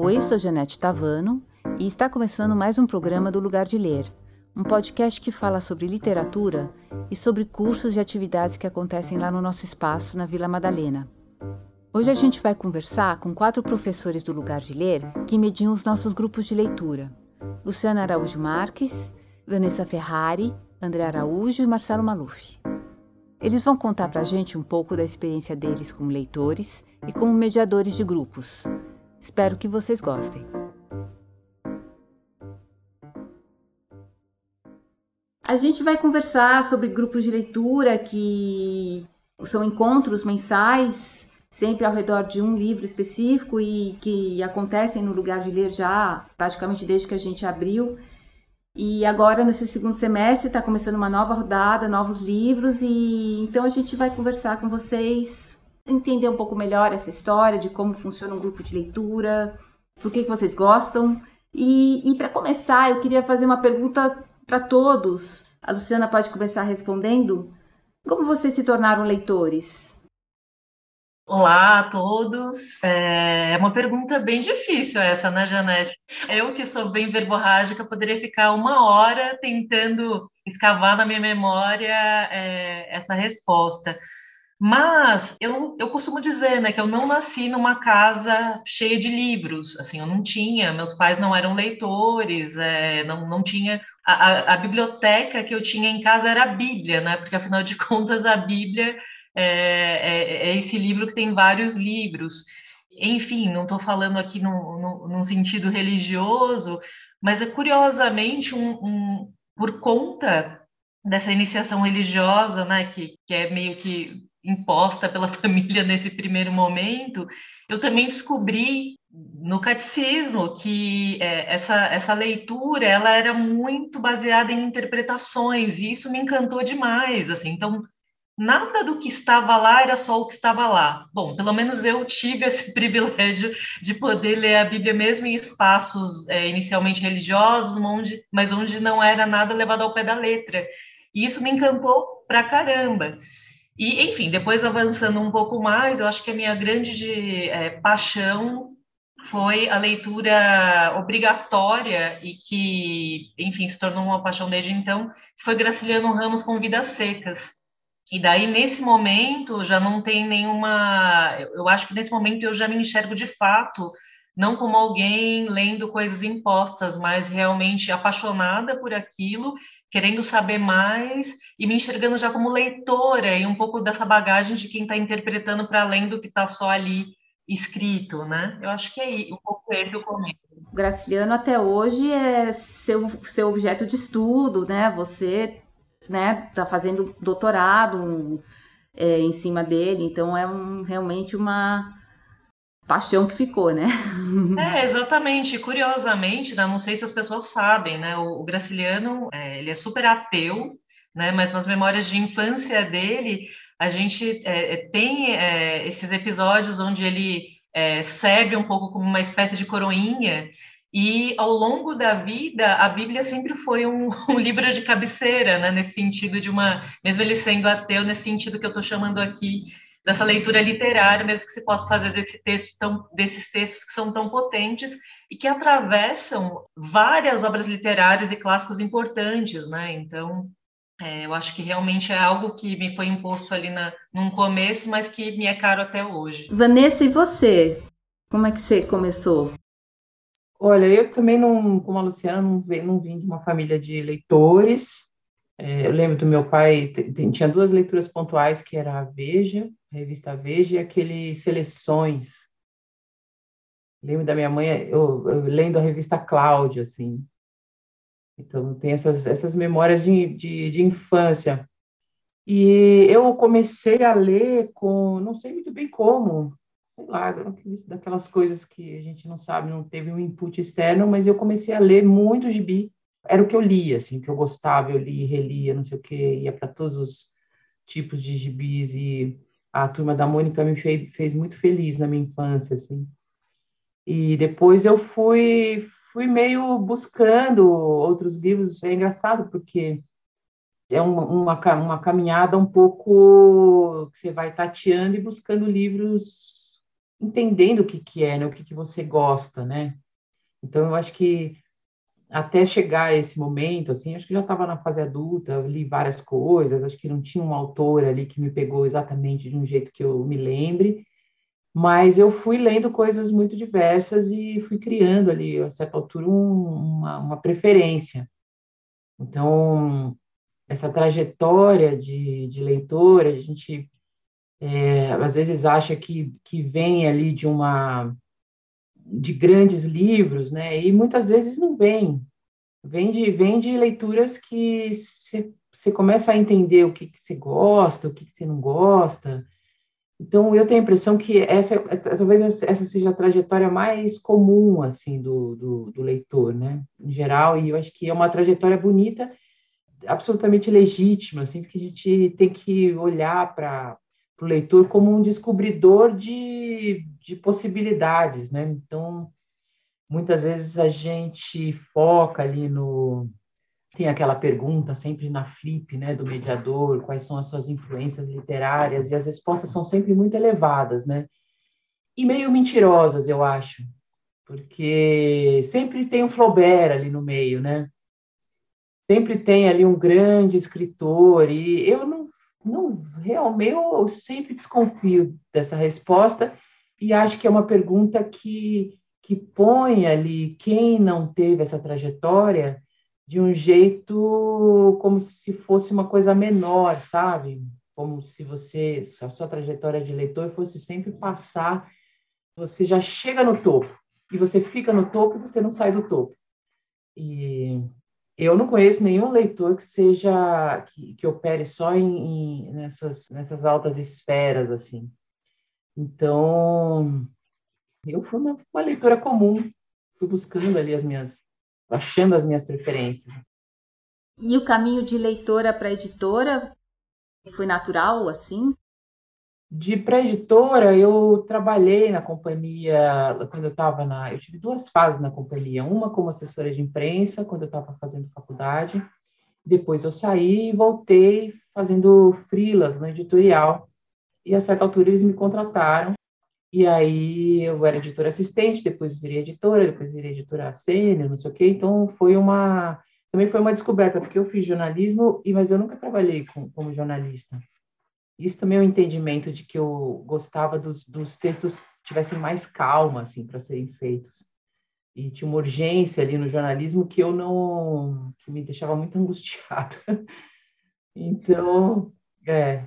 Oi, sou Janete Tavano e está começando mais um programa do Lugar de Ler, um podcast que fala sobre literatura e sobre cursos e atividades que acontecem lá no nosso espaço na Vila Madalena. Hoje a gente vai conversar com quatro professores do Lugar de Ler que mediam os nossos grupos de leitura: Luciana Araújo Marques, Vanessa Ferrari, André Araújo e Marcelo Maluf. Eles vão contar para a gente um pouco da experiência deles como leitores e como mediadores de grupos. Espero que vocês gostem. A gente vai conversar sobre grupos de leitura que são encontros mensais, sempre ao redor de um livro específico e que acontecem no lugar de ler já praticamente desde que a gente abriu. E agora, nesse segundo semestre, está começando uma nova rodada, novos livros, e então a gente vai conversar com vocês, entender um pouco melhor essa história de como funciona um grupo de leitura, por que, vocês gostam. E, e para começar, eu queria fazer uma pergunta para todos. A Luciana pode começar respondendo. Como vocês se tornaram leitores? Olá a todos. É uma pergunta bem difícil essa, né, Janete? Eu, que sou bem verborrágica, poderia ficar uma hora tentando escavar na minha memória é, essa resposta. Mas eu, eu costumo dizer, né, que eu não nasci numa casa cheia de livros. Assim, eu não tinha, meus pais não eram leitores, é, não, não tinha. A, a, a biblioteca que eu tinha em casa era a Bíblia, né? Porque afinal de contas a Bíblia é, é, é esse livro que tem vários livros. Enfim, não estou falando aqui no, no, num sentido religioso, mas é curiosamente um, um, por conta dessa iniciação religiosa, né, que, que é meio que imposta pela família nesse primeiro momento, eu também descobri no catecismo que é, essa, essa leitura ela era muito baseada em interpretações e isso me encantou demais assim então nada do que estava lá era só o que estava lá. Bom, pelo menos eu tive esse privilégio de poder ler a Bíblia mesmo em espaços é, inicialmente religiosos, onde, mas onde não era nada levado ao pé da letra. E isso me encantou pra caramba. E, enfim, depois avançando um pouco mais, eu acho que a minha grande é, paixão foi a leitura obrigatória e que, enfim, se tornou uma paixão desde então, que foi Graciliano Ramos com Vidas Secas. E daí, nesse momento, já não tem nenhuma. Eu acho que nesse momento eu já me enxergo de fato, não como alguém lendo coisas impostas, mas realmente apaixonada por aquilo, querendo saber mais e me enxergando já como leitora e um pouco dessa bagagem de quem está interpretando para além do que está só ali escrito, né? Eu acho que é um pouco esse o começo. O Graciliano até hoje é seu, seu objeto de estudo, né? Você né, tá fazendo doutorado é, em cima dele, então é um, realmente uma paixão que ficou, né? É, exatamente. Curiosamente, né, não sei se as pessoas sabem, né, o, o Graciliano, é, ele é super ateu, né, mas nas memórias de infância dele, a gente é, é tem é, esses episódios onde ele é, serve um pouco como uma espécie de coroinha e ao longo da vida, a Bíblia sempre foi um, um, livro de cabeceira, né? nesse sentido de uma, mesmo ele sendo ateu, nesse sentido que eu estou chamando aqui dessa leitura literária, mesmo que se possa fazer desse texto tão, desses textos que são tão potentes e que atravessam várias obras literárias e clássicos importantes, né? Então, é, eu acho que realmente é algo que me foi imposto ali na, num começo, mas que me é caro até hoje. Vanessa, e você? Como é que você começou? Olha, eu também não, como a Luciana, não, vim, não vim de uma família de leitores. É, eu lembro do meu pai, tinha duas leituras pontuais, que era a Veja, a revista Veja, e aquele Seleções. Lembro da minha mãe, eu, eu lendo a revista Cláudia, assim. Então, tem essas, essas memórias de, de, de infância. E eu comecei a ler com, não sei muito bem como, sei lá, daquelas coisas que a gente não sabe, não teve um input externo, mas eu comecei a ler muito gibi. Era o que eu lia, assim, que eu gostava, eu lia, relia, não sei o quê, ia para todos os tipos de gibis e a Turma da Mônica me fez, fez muito feliz na minha infância, assim. E depois eu fui fui meio buscando outros livros. É engraçado porque é uma, uma, uma caminhada um pouco que você vai tateando e buscando livros entendendo o que, que é, né? O que, que você gosta, né? Então, eu acho que até chegar a esse momento, assim, acho que já estava na fase adulta, li várias coisas, acho que não tinha um autor ali que me pegou exatamente de um jeito que eu me lembre, mas eu fui lendo coisas muito diversas e fui criando ali, a certa altura, um, uma, uma preferência. Então, essa trajetória de, de leitora, a gente é, às vezes acha que, que vem ali de uma de grandes livros, né? E muitas vezes não vem. Vem de, vem de leituras que você começa a entender o que, você gosta, o que, você não gosta. Então, eu tenho a impressão que essa, é, talvez essa seja a trajetória mais comum, assim, do, do, do leitor, né? Em geral, e eu acho que é uma trajetória bonita, absolutamente legítima, assim, porque a gente tem que olhar para o leitor como um descobridor de, de possibilidades, né? Então, muitas vezes a gente foca ali no tem aquela pergunta sempre na flip, né, do mediador, quais são as suas influências literárias e as respostas são sempre muito elevadas, né? E meio mentirosas, eu acho, porque sempre tem um Flaubert ali no meio, né? Sempre tem ali um grande escritor e eu não não, realmente eu sempre desconfio dessa resposta e acho que é uma pergunta que, que põe ali quem não teve essa trajetória de um jeito como se fosse uma coisa menor, sabe? Como se você, a sua trajetória de leitor fosse sempre passar, você já chega no topo, e você fica no topo e você não sai do topo. E eu não conheço nenhum leitor que seja que, que opere só em, em, nessas nessas altas esferas assim. Então, eu fui uma, uma leitora comum, fui buscando ali as minhas, achando as minhas preferências. E o caminho de leitora para editora foi natural assim? De pré-editora, eu trabalhei na companhia, quando eu estava na. Eu tive duas fases na companhia. Uma como assessora de imprensa, quando eu estava fazendo faculdade. Depois eu saí e voltei fazendo frilas no editorial. E a certa altura eles me contrataram. E aí eu era editora assistente, depois virei editora, depois virei editora sênior, não sei o quê. Então foi uma. Também foi uma descoberta, porque eu fiz jornalismo, mas eu nunca trabalhei com, como jornalista isso também é um entendimento de que eu gostava dos, dos textos tivessem mais calma, assim, para serem feitos. E tinha uma urgência ali no jornalismo que eu não... que me deixava muito angustiada. então, é...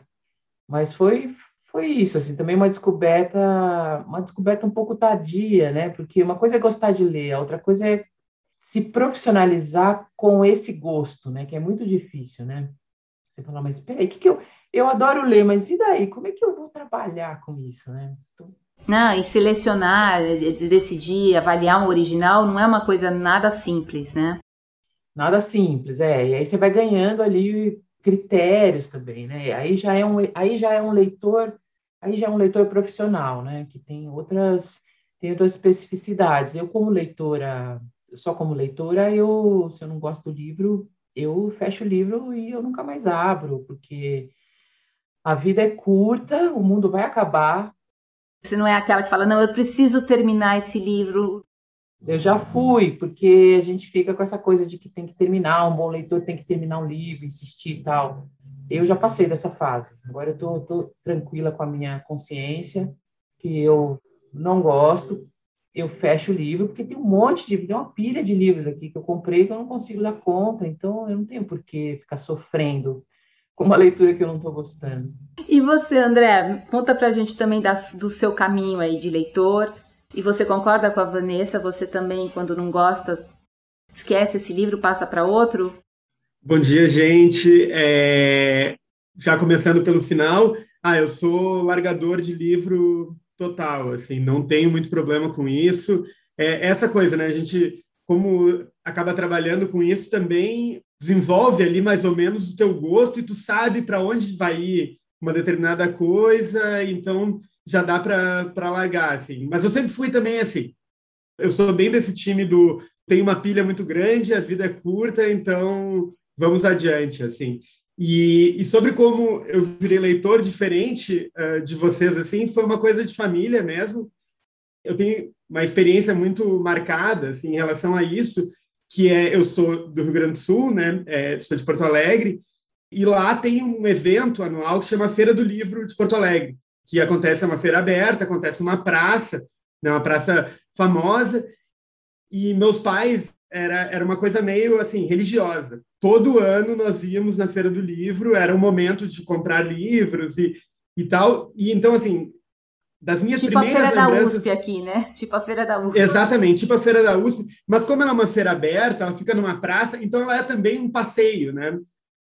Mas foi, foi isso, assim, também uma descoberta, uma descoberta um pouco tardia, né? Porque uma coisa é gostar de ler, a outra coisa é se profissionalizar com esse gosto, né? Que é muito difícil, né? Você fala, mas peraí, o que, que eu eu adoro ler, mas e daí? Como é que eu vou trabalhar com isso, né? Então... Não, e selecionar, decidir, avaliar um original não é uma coisa nada simples, né? Nada simples, é. E aí você vai ganhando ali critérios também, né? Aí já é um, aí já é um leitor, aí já é um leitor profissional, né? Que tem outras, tem outras especificidades. Eu como leitora, só como leitora, eu, se eu não gosto do livro, eu fecho o livro e eu nunca mais abro, porque a vida é curta, o mundo vai acabar. Você não é aquela que fala, não, eu preciso terminar esse livro. Eu já fui, porque a gente fica com essa coisa de que tem que terminar, um bom leitor tem que terminar um livro, insistir e tal. Eu já passei dessa fase. Agora eu tô, tô tranquila com a minha consciência, que eu não gosto, eu fecho o livro, porque tem um monte de, tem uma pilha de livros aqui que eu comprei que eu não consigo dar conta, então eu não tenho por que ficar sofrendo com uma leitura que eu não estou gostando. E você, André, conta pra gente também da, do seu caminho aí de leitor. E você concorda com a Vanessa? Você também, quando não gosta, esquece esse livro, passa para outro? Bom dia, gente. É... Já começando pelo final, ah, eu sou largador de livro total, assim, não tenho muito problema com isso. É essa coisa, né? A gente, como acaba trabalhando com isso também, desenvolve ali mais ou menos o teu gosto e tu sabe para onde vai ir uma determinada coisa, então já dá para largar, assim. Mas eu sempre fui também assim. Eu sou bem desse time do tem uma pilha muito grande, a vida é curta, então vamos adiante, assim. E, e sobre como eu virei leitor diferente uh, de vocês, assim, foi uma coisa de família mesmo. Eu tenho uma experiência muito marcada assim, em relação a isso, que é eu sou do Rio Grande do Sul, né? É, sou de Porto Alegre, e lá tem um evento anual que chama Feira do Livro de Porto Alegre, que acontece é uma feira aberta, acontece numa praça, né, uma praça famosa, e meus pais era, era uma coisa meio assim religiosa. Todo ano nós íamos na feira do livro, era o momento de comprar livros e, e tal. E então assim, das minhas tipo primeiras a feira lembranças... da USP aqui, né? Tipo a feira da USP. Exatamente, tipo a feira da USP. Mas como ela é uma feira aberta, ela fica numa praça, então ela é também um passeio, né?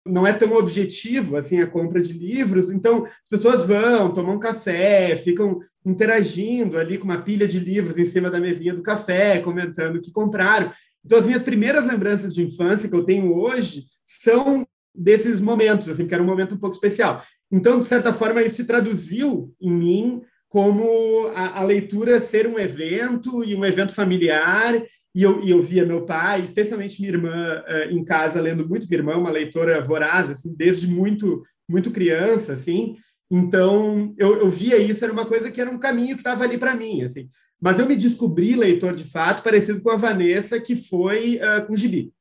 Não é tão objetivo assim a compra de livros, então as pessoas vão, tomam um café, ficam interagindo ali com uma pilha de livros em cima da mesinha do café, comentando o que compraram. Então, as minhas primeiras lembranças de infância que eu tenho hoje são desses momentos, assim, que era um momento um pouco especial. Então, de certa forma, isso se traduziu em mim como a, a leitura ser um evento e um evento familiar. E eu, e eu via meu pai, especialmente minha irmã, uh, em casa lendo muito. Minha irmã, uma leitora voraz, assim, desde muito muito criança, assim. Então, eu, eu via isso, era uma coisa que era um caminho que estava ali para mim, assim. Mas eu me descobri leitor de fato, parecido com a Vanessa, que foi uh, com gibi.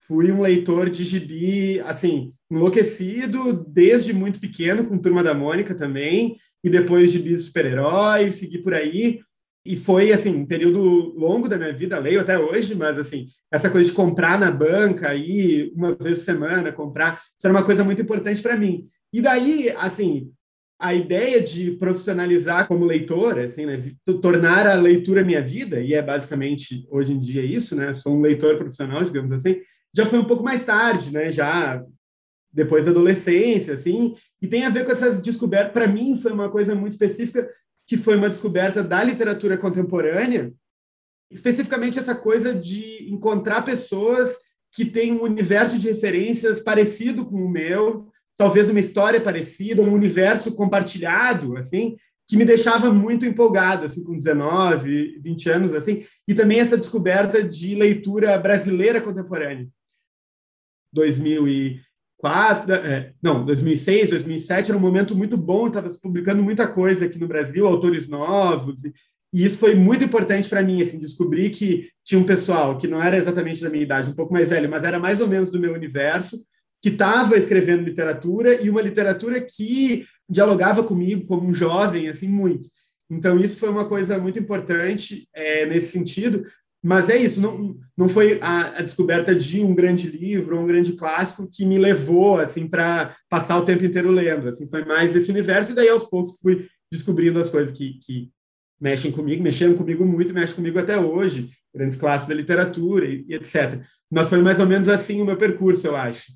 Fui um leitor de gibi, assim, enlouquecido, desde muito pequeno, com Turma da Mônica também, e depois gibi super-heróis, segui por aí. E foi, assim, um período longo da minha vida, leio até hoje, mas, assim, essa coisa de comprar na banca aí, uma vez por semana, comprar, isso era uma coisa muito importante para mim. E daí, assim, a ideia de profissionalizar como leitor, assim, né, tornar a leitura minha vida, e é basicamente hoje em dia isso, né, sou um leitor profissional, digamos assim, já foi um pouco mais tarde, né, já depois da adolescência, assim, e tem a ver com essas descobertas, para mim foi uma coisa muito específica, que foi uma descoberta da literatura contemporânea, especificamente essa coisa de encontrar pessoas que têm um universo de referências parecido com o meu, talvez uma história parecida, um universo compartilhado, assim, que me deixava muito empolgado, assim, com 19, 20 anos, assim, e também essa descoberta de leitura brasileira contemporânea. 2004, é, não, 2006, 2007 era um momento muito bom, estava se publicando muita coisa aqui no Brasil, autores novos, e, e isso foi muito importante para mim, assim, descobrir que tinha um pessoal que não era exatamente da minha idade, um pouco mais velho, mas era mais ou menos do meu universo, que estava escrevendo literatura e uma literatura que dialogava comigo como um jovem, assim, muito. Então, isso foi uma coisa muito importante é, nesse sentido, mas é isso, não, não foi a, a, descoberta de um grande livro, um grande clássico que me levou, assim, para passar o tempo inteiro lendo, assim, foi mais esse universo, e daí, aos poucos, fui descobrindo as coisas que, que mexem comigo, mexeram comigo muito, mexem comigo até hoje, grandes clássicos da literatura e, e etc. Mas foi mais ou menos assim o meu percurso, eu acho.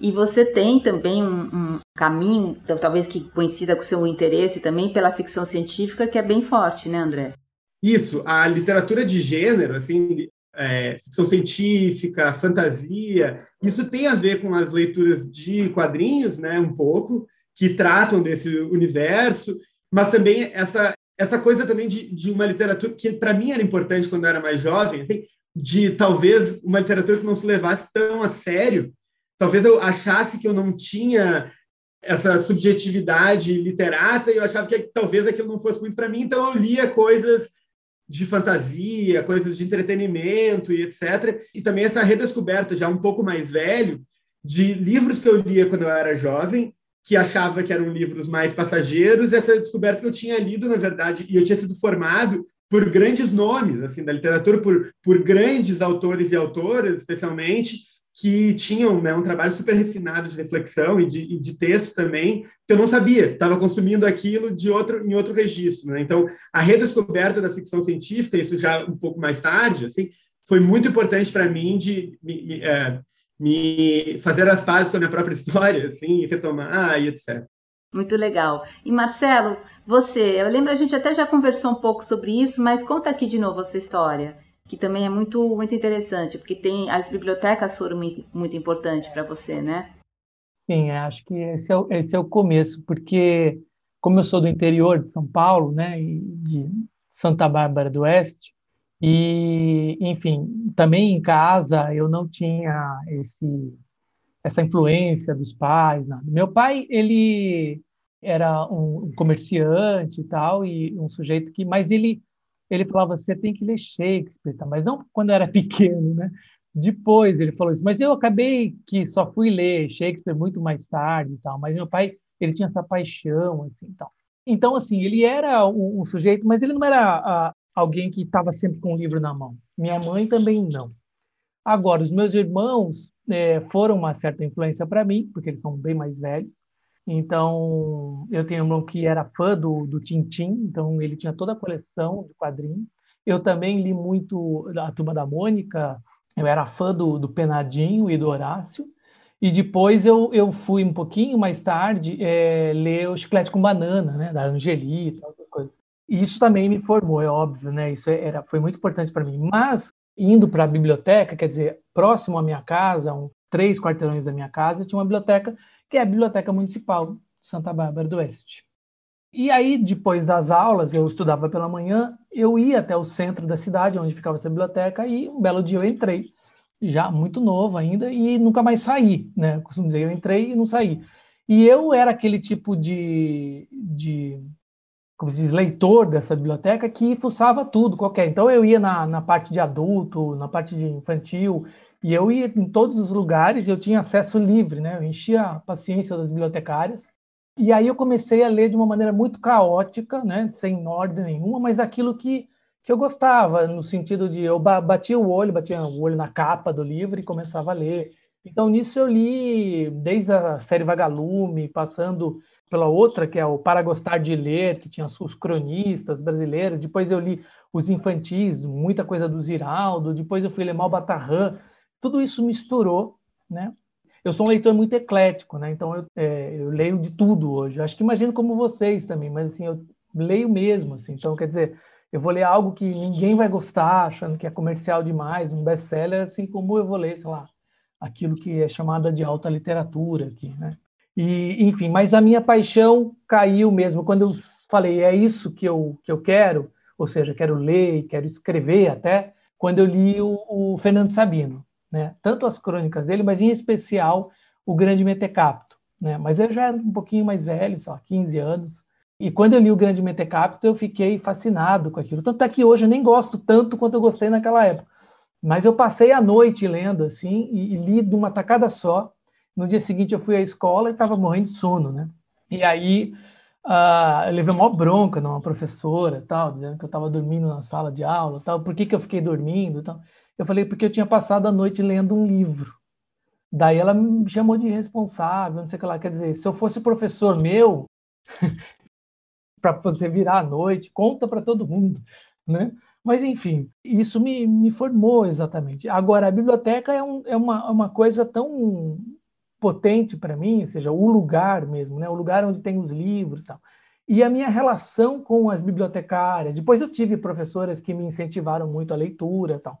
E você tem também um, um, caminho, talvez que coincida com o seu interesse também pela ficção científica, que é bem forte, né, André? Isso, a literatura de gênero, assim, é, ficção científica, fantasia, isso tem a ver com as leituras de quadrinhos, né, um pouco, que tratam desse universo, mas também essa essa coisa também de, de uma literatura que para mim era importante quando eu era mais jovem, assim, de talvez uma literatura que não se levasse tão a sério, talvez eu achasse que eu não tinha essa subjetividade literata e eu achava que talvez aquilo não fosse muito para mim, então eu lia coisas de fantasia, coisas de entretenimento e etc. E também essa redescoberta, já um pouco mais velho, de livros que eu lia quando eu era jovem, que achava que eram livros mais passageiros, essa descoberta que eu tinha lido, na verdade, e eu tinha sido formado por grandes nomes assim da literatura, por, por grandes autores e autoras, especialmente, que tinham né, um trabalho super refinado de reflexão e de, e de texto também, que eu não sabia, estava consumindo aquilo de outro, em outro registro. Né? Então, a redescoberta da ficção científica, isso já um pouco mais tarde, assim, foi muito importante para mim de me, me, é, me, fazer as pazes com a minha própria história, assim, retomar e etc. Muito legal. E Marcelo, você, eu lembro a gente até já conversou um pouco sobre isso, mas conta aqui de novo a sua história que também é muito, muito interessante, porque tem as bibliotecas foram muito, muito importantes para você, né? Sim, acho que esse é, o, esse é o começo, porque como eu sou do interior de São Paulo, né, de Santa Bárbara do Oeste, e, enfim, também em casa eu não tinha esse, essa influência dos pais. Nada. Meu pai, ele era um comerciante e tal, e um sujeito que, mas ele ele falava, você tem que ler Shakespeare, tá? mas não quando eu era pequeno, né? Depois ele falou isso, mas eu acabei que só fui ler Shakespeare muito mais tarde e tal, mas meu pai, ele tinha essa paixão, assim, tal. Então, assim, ele era um, um sujeito, mas ele não era a, alguém que estava sempre com o livro na mão. Minha mãe também não. Agora, os meus irmãos é, foram uma certa influência para mim, porque eles são bem mais velhos. Então, eu tenho um irmão que era fã do, do Tintim, então ele tinha toda a coleção de quadrinhos. Eu também li muito a Turma da Mônica, eu era fã do, do Penadinho e do Horácio. E depois eu, eu fui um pouquinho mais tarde é, ler o Chiclete com Banana, né, da Angelita, essas coisas. E isso também me formou, é óbvio, né? Isso era, foi muito importante para mim. Mas indo para a biblioteca, quer dizer, próximo à minha casa, um, três quarteirões da minha casa, tinha uma biblioteca que é a Biblioteca Municipal de Santa Bárbara do Oeste. E aí, depois das aulas, eu estudava pela manhã, eu ia até o centro da cidade, onde ficava essa biblioteca, e um belo dia eu entrei, já muito novo ainda, e nunca mais saí, né? Costumo dizer, eu entrei e não saí. E eu era aquele tipo de, de como se diz, leitor dessa biblioteca que fuçava tudo, qualquer. Então eu ia na, na parte de adulto, na parte de infantil, e eu ia em todos os lugares, eu tinha acesso livre, né? Eu enchia a paciência das bibliotecárias e aí eu comecei a ler de uma maneira muito caótica, né, sem ordem nenhuma, mas aquilo que, que eu gostava, no sentido de eu batia o olho, batia o olho na capa do livro e começava a ler. Então nisso eu li desde a série Vagalume, passando pela outra que é o Para Gostar de Ler, que tinha os cronistas brasileiros, depois eu li os infantis, muita coisa do Ziraldo, depois eu fui ler Malbatarran, tudo isso misturou, né? eu sou um leitor muito eclético, né? Então eu, é, eu leio de tudo hoje. acho que imagino como vocês também, mas assim eu leio mesmo, assim. Então quer dizer, eu vou ler algo que ninguém vai gostar, achando que é comercial demais, um best-seller, assim como eu vou ler, sei lá, aquilo que é chamada de alta literatura aqui, né? E enfim, mas a minha paixão caiu mesmo quando eu falei é isso que eu que eu quero, ou seja, quero ler, quero escrever até quando eu li o, o Fernando Sabino né? tanto as crônicas dele, mas em especial o Grande Mentecapto. Né? Mas eu já era um pouquinho mais velho, sei lá, 15 anos, e quando eu li o Grande Mentecapto, eu fiquei fascinado com aquilo. Tanto é que hoje eu nem gosto tanto quanto eu gostei naquela época. Mas eu passei a noite lendo assim e, e li de uma tacada só. No dia seguinte eu fui à escola e estava morrendo de sono, né? E aí uh, eu levei uma bronca de uma professora, tal, dizendo que eu estava dormindo na sala de aula, tal. Por que, que eu fiquei dormindo, tal? Eu falei, porque eu tinha passado a noite lendo um livro. Daí ela me chamou de irresponsável, não sei o que lá. Quer dizer, se eu fosse professor meu, para você virar à noite, conta para todo mundo, né? Mas, enfim, isso me, me formou exatamente. Agora, a biblioteca é, um, é uma, uma coisa tão potente para mim, ou seja, o lugar mesmo, né? o lugar onde tem os livros e tal. E a minha relação com as bibliotecárias. Depois eu tive professoras que me incentivaram muito a leitura tal.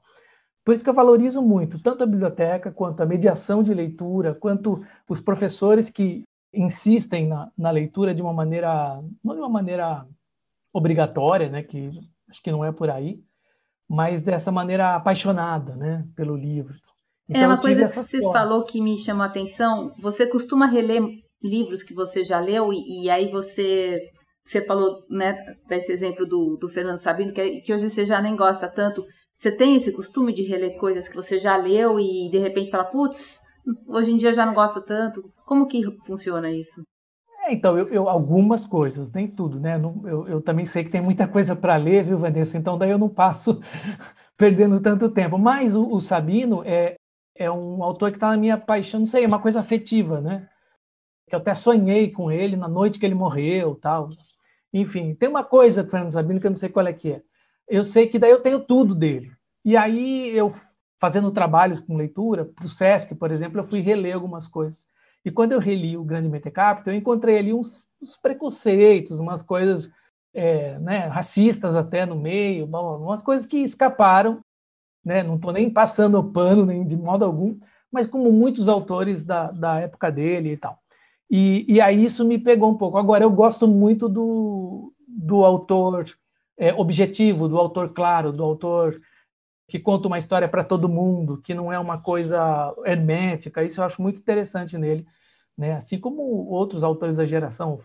Por isso que eu valorizo muito tanto a biblioteca, quanto a mediação de leitura, quanto os professores que insistem na, na leitura de uma maneira, não de uma maneira obrigatória, né, que acho que não é por aí, mas dessa maneira apaixonada, né, pelo livro. É, então, é uma coisa que você forma. falou que me chamou a atenção. Você costuma reler livros que você já leu e, e aí você você falou, né, desse exemplo do, do Fernando Sabino que, que hoje você já nem gosta tanto. Você tem esse costume de reler coisas que você já leu e de repente fala, putz, hoje em dia já não gosto tanto? Como que funciona isso? É, então, eu, eu, algumas coisas, nem tudo, né? Eu, eu também sei que tem muita coisa para ler, viu, Vanessa? Então, daí eu não passo perdendo tanto tempo. Mas o, o Sabino é, é um autor que está na minha paixão, não sei, é uma coisa afetiva, né? Que eu até sonhei com ele na noite que ele morreu, tal. Enfim, tem uma coisa do Fernando Sabino que eu não sei qual é que é eu sei que daí eu tenho tudo dele. E aí eu fazendo trabalhos com leitura, para o SESC, por exemplo, eu fui reler algumas coisas. E quando eu reli o Grande Mentecapto, eu encontrei ali uns, uns preconceitos, umas coisas é, né, racistas até no meio, umas coisas que escaparam, né, não estou nem passando o pano nem de modo algum, mas como muitos autores da, da época dele e tal. E, e aí isso me pegou um pouco. Agora, eu gosto muito do, do autor é, objetivo, do autor claro, do autor que conta uma história para todo mundo, que não é uma coisa hermética. Isso eu acho muito interessante nele, né? Assim como outros autores da geração,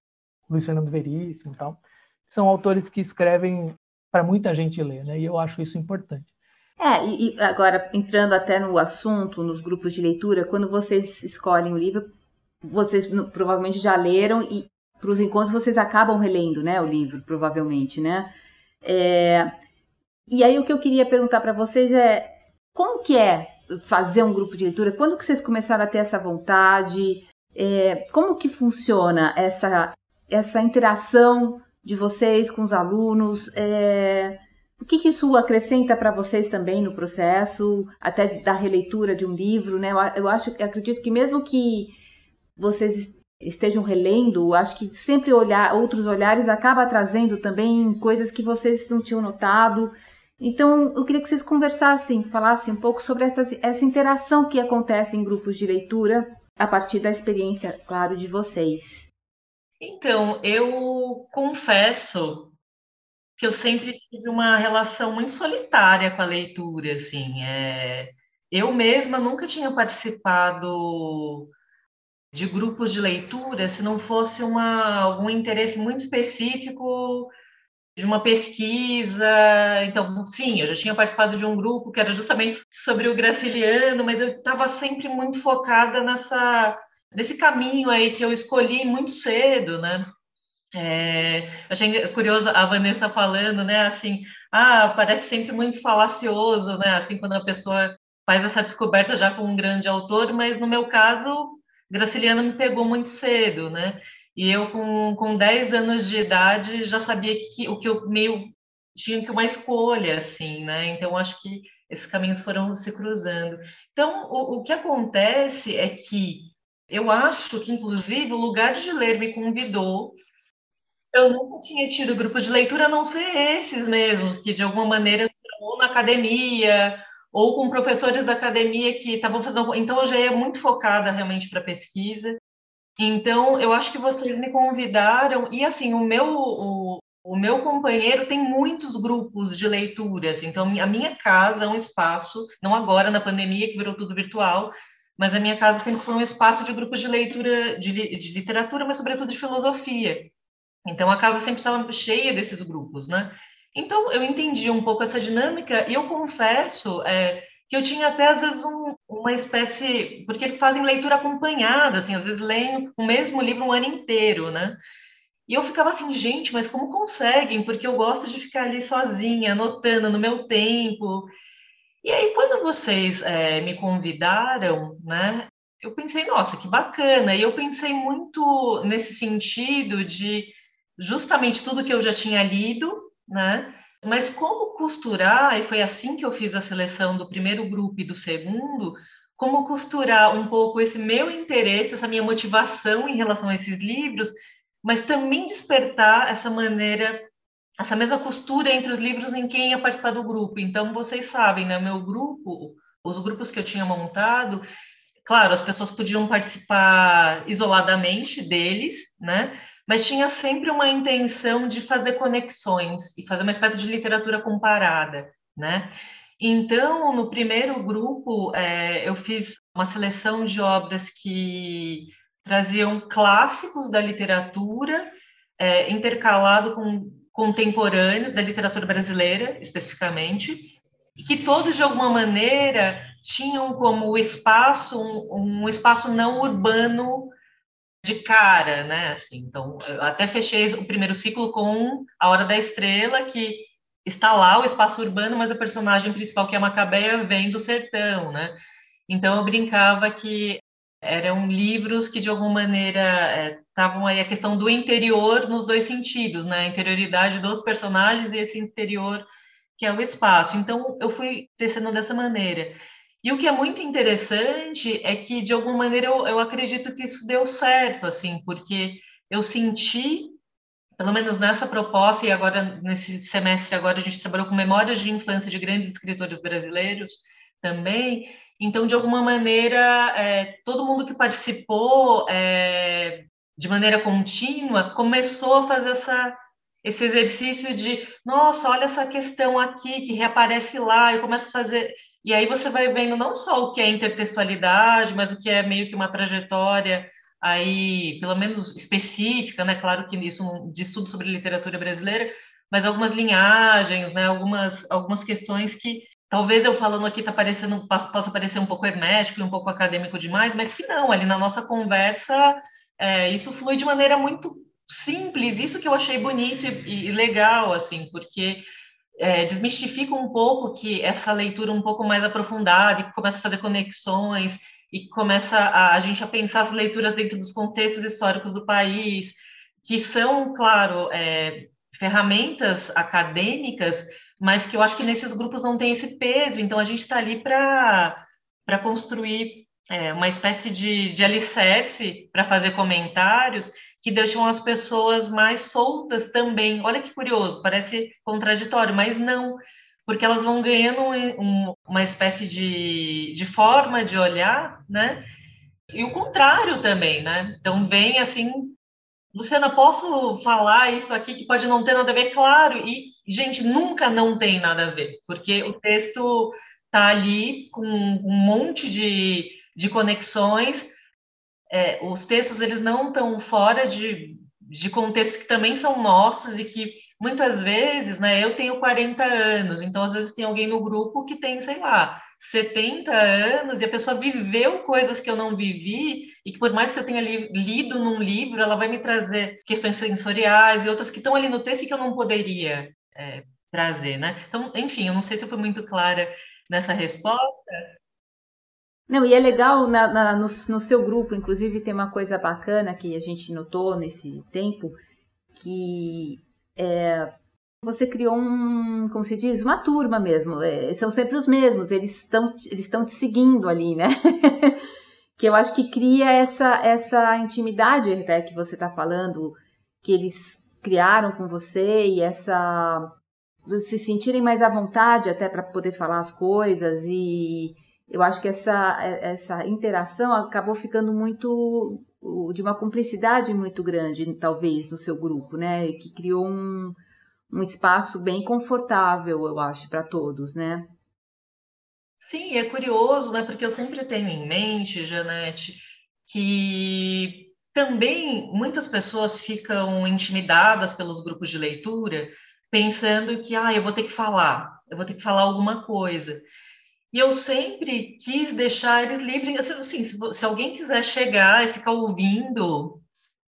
Luiz Fernando Veríssimo e tal, são autores que escrevem para muita gente ler, né? E eu acho isso importante. É, e, e, agora entrando até no assunto, nos grupos de leitura, quando vocês escolhem o livro, vocês provavelmente já leram e para os encontros vocês acabam relendo, né, o livro, provavelmente, né? É, e aí o que eu queria perguntar para vocês é como que é fazer um grupo de leitura? Quando que vocês começaram a ter essa vontade? É, como que funciona essa essa interação de vocês com os alunos? É, o que, que isso acrescenta para vocês também no processo, até da releitura de um livro, né? Eu, acho, eu acredito que mesmo que vocês estejam relendo, acho que sempre olhar outros olhares acaba trazendo também coisas que vocês não tinham notado. Então, eu queria que vocês conversassem, falassem um pouco sobre essa, essa interação que acontece em grupos de leitura a partir da experiência, claro, de vocês. Então, eu confesso que eu sempre tive uma relação muito solitária com a leitura, assim, é... eu mesma nunca tinha participado de grupos de leitura se não fosse uma, algum interesse muito específico de uma pesquisa. Então, sim, eu já tinha participado de um grupo que era justamente sobre o graciliano, mas eu estava sempre muito focada nessa nesse caminho aí que eu escolhi muito cedo, né? É, achei curioso a Vanessa falando, né? Assim, ah, parece sempre muito falacioso, né? Assim, quando a pessoa faz essa descoberta já com um grande autor, mas no meu caso, Graciliano me pegou muito cedo, né? E eu, com, com 10 anos de idade, já sabia que, que o que eu meio tinha que uma escolha, assim, né? Então, acho que esses caminhos foram se cruzando. Então, o, o que acontece é que eu acho que, inclusive, o lugar de ler me convidou eu nunca tinha tido grupo de leitura, a não ser esses mesmos, que de alguma maneira ou na academia, ou com professores da academia que estavam fazendo. Então, eu já ia muito focada realmente para pesquisa. Então, eu acho que vocês me convidaram, e assim, o meu, o, o meu companheiro tem muitos grupos de leituras, então a minha casa é um espaço, não agora na pandemia que virou tudo virtual, mas a minha casa sempre foi um espaço de grupos de leitura de, de literatura, mas sobretudo de filosofia. Então a casa sempre estava cheia desses grupos, né? Então eu entendi um pouco essa dinâmica e eu confesso é, que eu tinha até às vezes um, uma espécie, porque eles fazem leitura acompanhada, assim, às vezes leem o mesmo livro um ano inteiro, né? E eu ficava assim, gente, mas como conseguem? Porque eu gosto de ficar ali sozinha, anotando no meu tempo. E aí, quando vocês é, me convidaram, né, eu pensei, nossa, que bacana. E eu pensei muito nesse sentido de justamente tudo que eu já tinha lido, né? Mas como costurar, e foi assim que eu fiz a seleção do primeiro grupo e do segundo, como costurar um pouco esse meu interesse, essa minha motivação em relação a esses livros, mas também despertar essa maneira, essa mesma costura entre os livros em quem ia participar do grupo. Então, vocês sabem, né? Meu grupo, os grupos que eu tinha montado, claro, as pessoas podiam participar isoladamente deles, né? Mas tinha sempre uma intenção de fazer conexões e fazer uma espécie de literatura comparada, né? Então, no primeiro grupo, é, eu fiz uma seleção de obras que traziam clássicos da literatura, é, intercalado com contemporâneos da literatura brasileira, especificamente, e que todos, de alguma maneira, tinham como espaço um, um espaço não urbano de cara, né? Assim, então, eu até fechei o primeiro ciclo com A Hora da Estrela, que está lá o espaço urbano, mas a personagem principal, que é a Macabeia, vem do sertão, né? Então, eu brincava que eram livros que, de alguma maneira, estavam é, aí a questão do interior nos dois sentidos, né? A interioridade dos personagens e esse exterior que é o espaço. Então, eu fui descendo dessa maneira. E o que é muito interessante é que, de alguma maneira, eu, eu acredito que isso deu certo, assim, porque eu senti, pelo menos nessa proposta, e agora, nesse semestre, agora a gente trabalhou com memórias de infância de grandes escritores brasileiros também, então, de alguma maneira, é, todo mundo que participou é, de maneira contínua começou a fazer essa, esse exercício de, nossa, olha essa questão aqui que reaparece lá, e começa a fazer e aí você vai vendo não só o que é intertextualidade, mas o que é meio que uma trajetória aí, pelo menos específica, né? Claro que isso de estudo sobre literatura brasileira, mas algumas linhagens, né, algumas, algumas questões que talvez eu falando aqui tá parecendo, possa parecer um pouco hermético e um pouco acadêmico demais, mas que não, ali na nossa conversa é, isso flui de maneira muito simples, isso que eu achei bonito e, e legal, assim, porque é, desmistifica um pouco que essa leitura um pouco mais aprofundada, que começa a fazer conexões e começa a, a gente a pensar as leituras dentro dos contextos históricos do país, que são, claro, é, ferramentas acadêmicas, mas que eu acho que nesses grupos não tem esse peso, então a gente está ali para construir é, uma espécie de, de alicerce para fazer comentários que deixam as pessoas mais soltas também. Olha que curioso, parece contraditório, mas não, porque elas vão ganhando um, uma espécie de, de forma de olhar, né? E o contrário também, né? Então vem assim, Luciana, posso falar isso aqui que pode não ter nada a ver? Claro, e, gente, nunca não tem nada a ver, porque o texto está ali com um monte de, de conexões, é, os textos eles não estão fora de, de contextos que também são nossos e que muitas vezes, né, eu tenho 40 anos, então às vezes tem alguém no grupo que tem, sei lá, 70 anos e a pessoa viveu coisas que eu não vivi e que por mais que eu tenha li, lido num livro, ela vai me trazer questões sensoriais e outras que estão ali no texto e que eu não poderia é, trazer, né? Então, enfim, eu não sei se eu fui muito clara nessa resposta, não, e é legal na, na, no, no, seu grupo, inclusive, tem uma coisa bacana que a gente notou nesse tempo, que é, você criou um, como se diz, uma turma mesmo. É, são sempre os mesmos, eles estão eles estão te seguindo ali, né? que eu acho que cria essa, essa intimidade até que você está falando, que eles criaram com você e essa se sentirem mais à vontade até para poder falar as coisas e eu acho que essa, essa interação acabou ficando muito de uma cumplicidade muito grande, talvez, no seu grupo, né? Que criou um, um espaço bem confortável, eu acho, para todos, né? Sim, é curioso, né? Porque eu sempre tenho em mente, Janete, que também muitas pessoas ficam intimidadas pelos grupos de leitura, pensando que, ah, eu vou ter que falar, eu vou ter que falar alguma coisa. E eu sempre quis deixar eles livres, assim, se, se alguém quiser chegar e ficar ouvindo,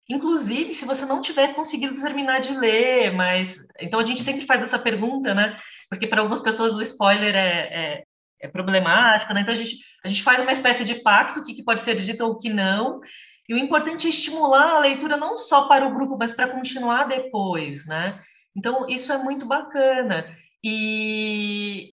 inclusive se você não tiver conseguido terminar de ler, mas então a gente sempre faz essa pergunta, né? Porque para algumas pessoas o spoiler é, é, é problemático, né? Então a gente, a gente faz uma espécie de pacto, o que, que pode ser dito ou o que não. E o importante é estimular a leitura não só para o grupo, mas para continuar depois, né? Então isso é muito bacana. E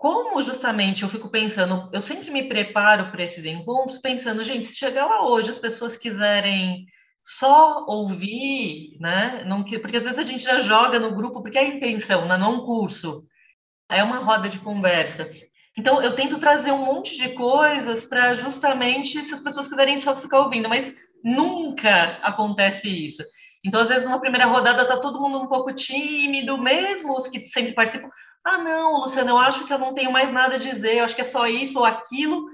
como justamente eu fico pensando, eu sempre me preparo para esses encontros pensando, gente, se chegar lá hoje as pessoas quiserem só ouvir, né? Não, porque às vezes a gente já joga no grupo porque é a intenção, né? não um curso, é uma roda de conversa. Então eu tento trazer um monte de coisas para justamente se as pessoas quiserem só ficar ouvindo, mas nunca acontece isso. Então, às vezes, numa primeira rodada, tá todo mundo um pouco tímido, mesmo os que sempre participam. Ah, não, Luciano, eu acho que eu não tenho mais nada a dizer, eu acho que é só isso ou aquilo.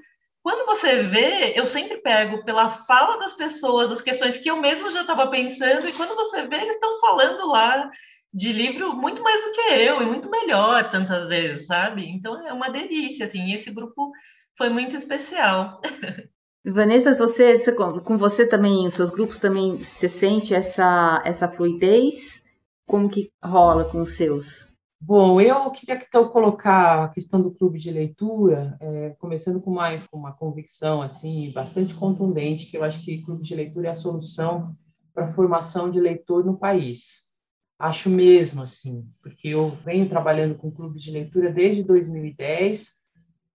Quando você vê, eu sempre pego pela fala das pessoas, as questões que eu mesmo já estava pensando, e quando você vê, eles estão falando lá de livro muito mais do que eu, e muito melhor, tantas vezes, sabe? Então é uma delícia, assim, e esse grupo foi muito especial. Vanessa, você, você, com você também, os seus grupos também, você sente essa, essa fluidez? Como que rola com os seus? Bom, eu queria então colocar a questão do clube de leitura, é, começando com uma, uma convicção assim bastante contundente, que eu acho que clube de leitura é a solução para a formação de leitor no país. Acho mesmo assim, porque eu venho trabalhando com clubes de leitura desde 2010.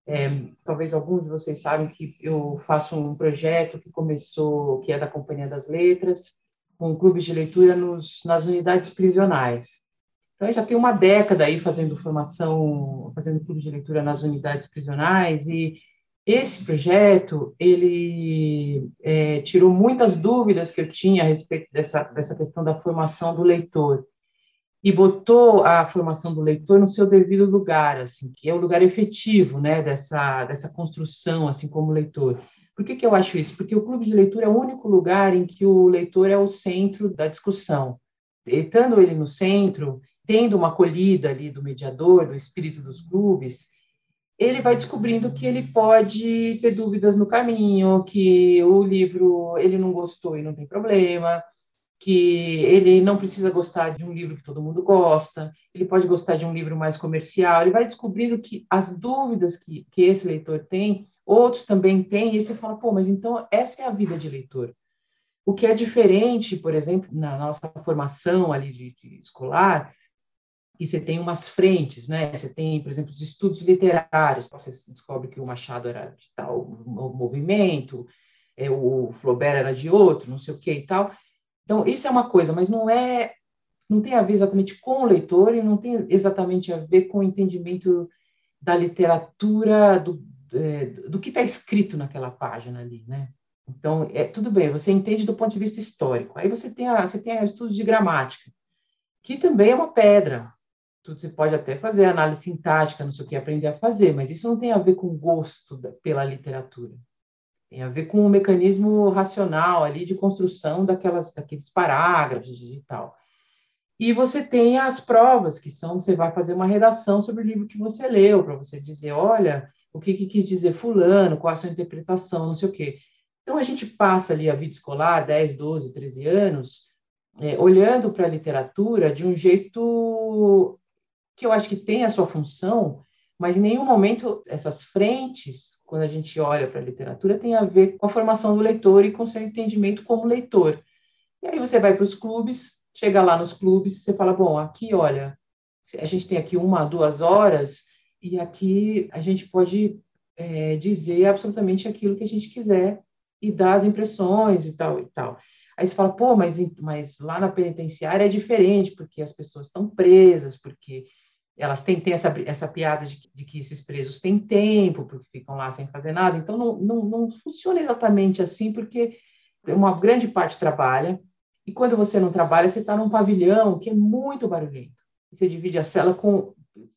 É, talvez alguns de vocês sabem que eu faço um projeto que começou, que é da Companhia das Letras, com clubes de leitura nos, nas unidades prisionais. Então, eu já tenho uma década aí fazendo formação, fazendo clube de leitura nas unidades prisionais e esse projeto, ele é, tirou muitas dúvidas que eu tinha a respeito dessa, dessa questão da formação do leitor e botou a formação do leitor no seu devido lugar, assim, que é o lugar efetivo, né, dessa, dessa construção, assim, como leitor. Por que, que eu acho isso? Porque o clube de leitura é o único lugar em que o leitor é o centro da discussão estando ele no centro, tendo uma acolhida ali do mediador, do espírito dos clubes, ele vai descobrindo que ele pode ter dúvidas no caminho, que o livro ele não gostou e não tem problema, que ele não precisa gostar de um livro que todo mundo gosta, ele pode gostar de um livro mais comercial, ele vai descobrindo que as dúvidas que, que esse leitor tem, outros também têm, e você fala, pô, mas então essa é a vida de leitor. O que é diferente, por exemplo, na nossa formação ali de, de escolar, que você tem umas frentes, né? Você tem, por exemplo, os estudos literários, você descobre que o Machado era de tal movimento, é, o Flaubert era de outro, não sei o que e tal. Então, isso é uma coisa, mas não é, não tem a ver exatamente com o leitor e não tem exatamente a ver com o entendimento da literatura, do, é, do que está escrito naquela página ali, né? Então, é tudo bem, você entende do ponto de vista histórico. Aí você tem a, você tem a estudo de gramática, que também é uma pedra. Tudo você pode até fazer análise sintática, não sei o que, aprender a fazer, mas isso não tem a ver com gosto da, pela literatura. Tem a ver com o um mecanismo racional ali de construção daquelas, daqueles parágrafos e tal. E você tem as provas, que são, você vai fazer uma redação sobre o livro que você leu, para você dizer, olha, o que, que, quis dizer fulano, qual a sua interpretação, não sei o quê. Então, a gente passa ali a vida escolar, 10, 12, 13 anos, é, olhando para a literatura de um jeito que eu acho que tem a sua função, mas em nenhum momento essas frentes, quando a gente olha para a literatura, tem a ver com a formação do leitor e com seu entendimento como leitor. E aí você vai para os clubes, chega lá nos clubes, você fala, bom, aqui, olha, a gente tem aqui uma, duas horas, e aqui a gente pode é, dizer absolutamente aquilo que a gente quiser e dar as impressões e tal e tal. Aí você fala, pô, mas, mas lá na penitenciária é diferente, porque as pessoas estão presas, porque elas têm, têm essa, essa piada de, de, que esses presos têm tempo, porque ficam lá sem fazer nada, então não, não, não funciona exatamente assim, porque uma grande parte trabalha, e quando você não trabalha, você está num pavilhão que é muito barulhento. Você divide a cela com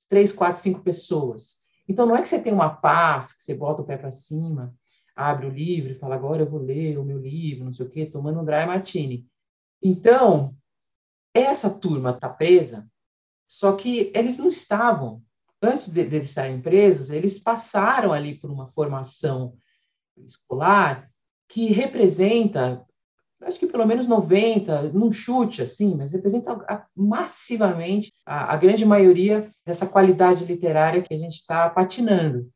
três, quatro, cinco pessoas. Então, não é que você tem uma paz, que você bota o pé para cima, abre o livro e fala, agora eu vou ler o meu livro, não sei o quê, tomando um dry martini. Então, essa turma está presa só que eles não estavam, antes de, de estarem presos, eles passaram ali por uma formação escolar que representa, acho que pelo menos 90, num chute assim, mas representa massivamente a, a grande maioria dessa qualidade literária que a gente está patinando.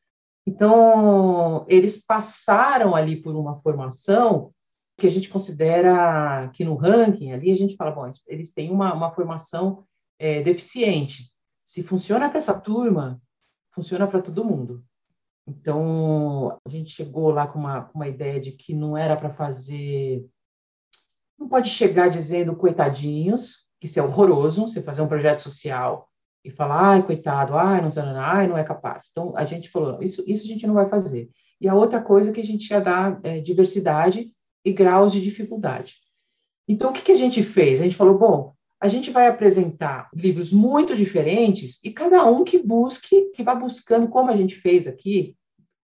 Então, eles passaram ali por uma formação que a gente considera que no ranking ali, a gente fala, bom, eles têm uma, uma formação é, deficiente. Se funciona para essa turma, funciona para todo mundo. Então, a gente chegou lá com uma, uma ideia de que não era para fazer. Não pode chegar dizendo coitadinhos, que isso é horroroso, você fazer um projeto social e falar, ai, coitado, ai, não, não, ai, não é capaz. Então, a gente falou, isso, isso a gente não vai fazer. E a outra coisa que a gente ia dar é diversidade e graus de dificuldade. Então, o que, que a gente fez? A gente falou, bom, a gente vai apresentar livros muito diferentes e cada um que busque, que vá buscando, como a gente fez aqui,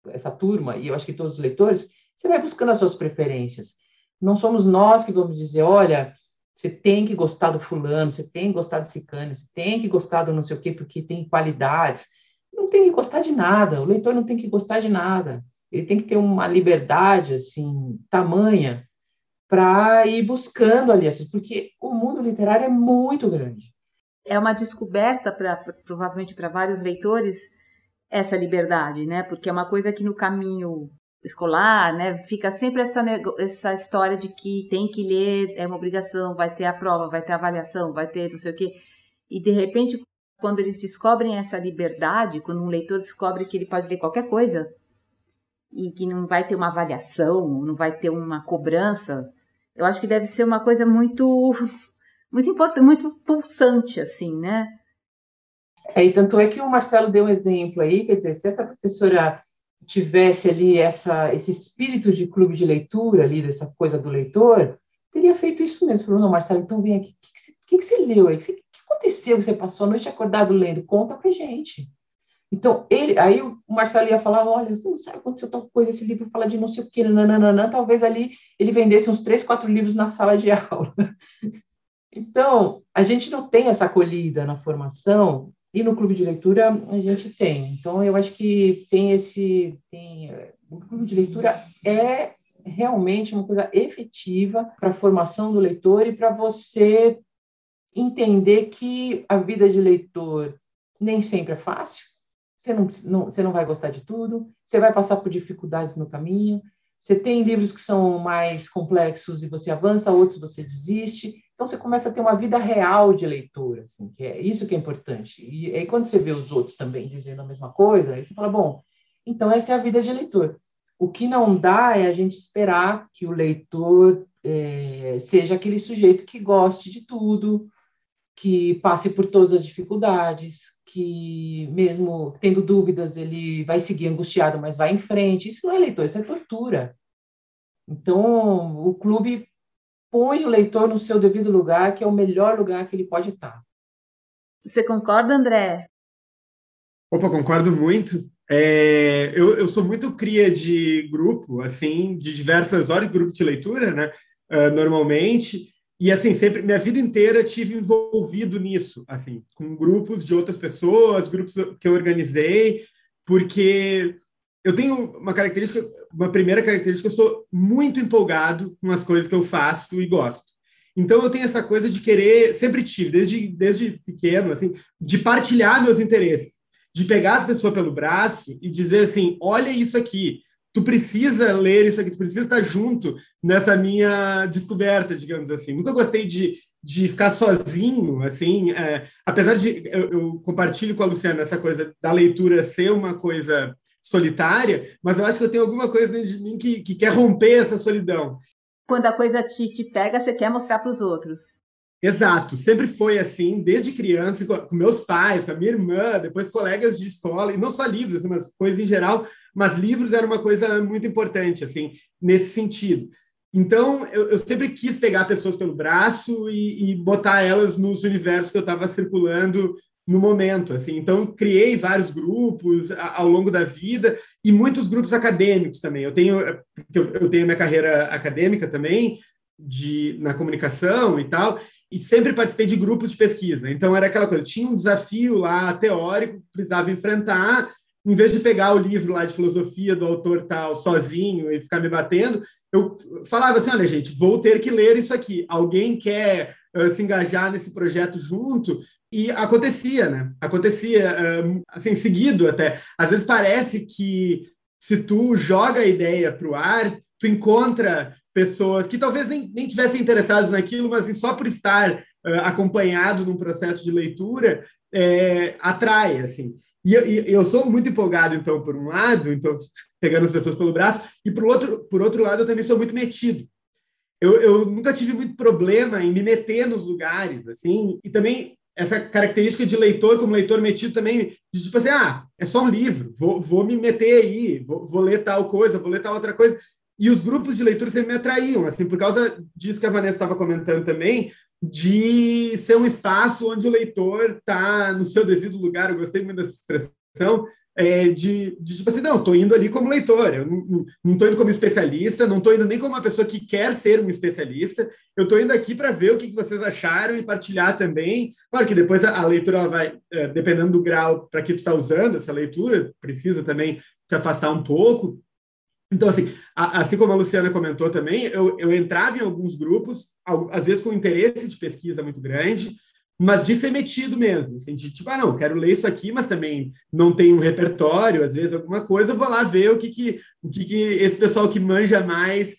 essa turma, e eu acho que todos os leitores, você vai buscando as suas preferências. Não somos nós que vamos dizer, olha, você tem que gostar do fulano, você tem que gostar do cicano, você tem que gostar do não sei o quê, porque tem qualidades. Não tem que gostar de nada, o leitor não tem que gostar de nada. Ele tem que ter uma liberdade, assim, tamanha, para ir buscando ali, porque o mundo literário é muito grande. É uma descoberta, pra, provavelmente para vários leitores, essa liberdade, né? Porque é uma coisa que no caminho escolar, né, fica sempre essa, essa história de que tem que ler, é uma obrigação, vai ter a prova, vai ter a avaliação, vai ter não sei o quê. E de repente, quando eles descobrem essa liberdade, quando um leitor descobre que ele pode ler qualquer coisa e que não vai ter uma avaliação, não vai ter uma cobrança, eu acho que deve ser uma coisa muito, muito importante, muito pulsante, assim, né? É, e tanto é que o Marcelo deu um exemplo aí, quer dizer, se essa professora tivesse ali essa, esse espírito de clube de leitura ali, dessa coisa do leitor, teria feito isso mesmo. Falou, não, Marcelo, então vem aqui, o que, que, que, que você leu aí? O que, que aconteceu que você passou a noite acordado lendo? Conta pra gente. Então, ele, aí o Marcelo ia falar, olha, você não sabe aconteceu tal coisa, esse livro fala de não sei o que, nananana, talvez ali ele vendesse uns três, quatro livros na sala de aula. Então, a gente não tem essa acolhida na formação e no clube de leitura a gente tem. Então, eu acho que tem esse. Tem, o clube de leitura é realmente uma coisa efetiva para a formação do leitor e para você entender que a vida de leitor nem sempre é fácil. Você não, não, você não vai gostar de tudo, você vai passar por dificuldades no caminho. Você tem livros que são mais complexos e você avança, outros você desiste. Então você começa a ter uma vida real de leitor, assim, que é isso que é importante. E aí quando você vê os outros também dizendo a mesma coisa, aí você fala, bom, então essa é a vida de leitor. O que não dá é a gente esperar que o leitor é, seja aquele sujeito que goste de tudo, que passe por todas as dificuldades, que mesmo tendo dúvidas ele vai seguir angustiado, mas vai em frente. Isso não é leitor, isso é tortura. Então, o clube põe o leitor no seu devido lugar, que é o melhor lugar que ele pode estar. Você concorda, André? Opa, concordo muito. É, eu, eu sou muito cria de grupo, assim, de diversas horas de grupo de leitura, né? Uh, normalmente. E assim, sempre minha vida inteira tive envolvido nisso, assim, com grupos de outras pessoas, grupos que eu organizei, porque eu tenho uma característica, uma primeira característica, eu sou muito empolgado com as coisas que eu faço e gosto. Então eu tenho essa coisa de querer, sempre tive, desde, desde pequeno, assim, de partilhar meus interesses, de pegar as pessoas pelo braço e dizer assim, olha isso aqui, tu precisa ler isso aqui, tu precisa estar junto nessa minha descoberta, digamos assim. Nunca gostei de, de ficar sozinho, assim, é, apesar de eu, eu, compartilho com a Luciana essa coisa da leitura ser uma coisa solitária, mas eu acho que eu tenho alguma coisa dentro de mim que, que quer romper essa solidão. Quando a coisa te, te pega, você quer mostrar para os outros. Exato, sempre foi assim, desde criança, com meus pais, com a minha irmã, depois colegas de escola, e não só livros, assim, mas coisas em geral, mas livros era uma coisa muito importante, assim, nesse sentido. Então, eu, eu sempre quis pegar pessoas pelo braço e, e botar elas nos universos que eu estava circulando no momento, assim. Então, criei vários grupos ao longo da vida e muitos grupos acadêmicos também. Eu tenho, eu tenho minha carreira acadêmica também, de, na comunicação e tal, e sempre participei de grupos de pesquisa. Então, era aquela coisa, tinha um desafio lá teórico que precisava enfrentar, em vez de pegar o livro lá de filosofia do autor tal sozinho e ficar me batendo, eu falava assim: olha, gente, vou ter que ler isso aqui. Alguém quer uh, se engajar nesse projeto junto? E acontecia, né? Acontecia, assim, seguido até. Às vezes parece que se tu joga a ideia para o ar, tu encontra pessoas que talvez nem, nem tivessem interessados naquilo, mas só por estar uh, acompanhado num processo de leitura, é, atrai, assim. E eu, eu, sou muito empolgado, então, por um lado, então pegando as pessoas pelo braço, e por outro, por outro lado, eu também sou muito metido. Eu, eu nunca tive muito problema em me meter nos lugares, assim, e também essa característica de leitor como leitor metido também, de tipo assim, ah, é só um livro, vou, vou me meter aí, vou, vou ler tal coisa, vou ler tal outra coisa. E os grupos de leitura sempre me atraíam, assim, por causa disso que a Vanessa estava comentando também, de ser um espaço onde o leitor está no seu devido lugar. Eu gostei muito dessa expressão. É, de, de, tipo assim, não, estou indo ali como leitor, eu não estou indo como especialista, não estou indo nem como uma pessoa que quer ser um especialista, eu estou indo aqui para ver o que, que, vocês acharam e partilhar também. Claro que depois a, a leitura vai, é, dependendo do grau para que tu está usando essa leitura, precisa também se afastar um pouco, então, assim, assim como a Luciana comentou também, eu, eu entrava em alguns grupos, às vezes com interesse de pesquisa muito grande, mas de ser metido mesmo, assim, de tipo, ah, não, quero ler isso aqui, mas também não tem um repertório, às vezes alguma coisa, eu vou lá ver o que, que, o que, que esse pessoal que manja mais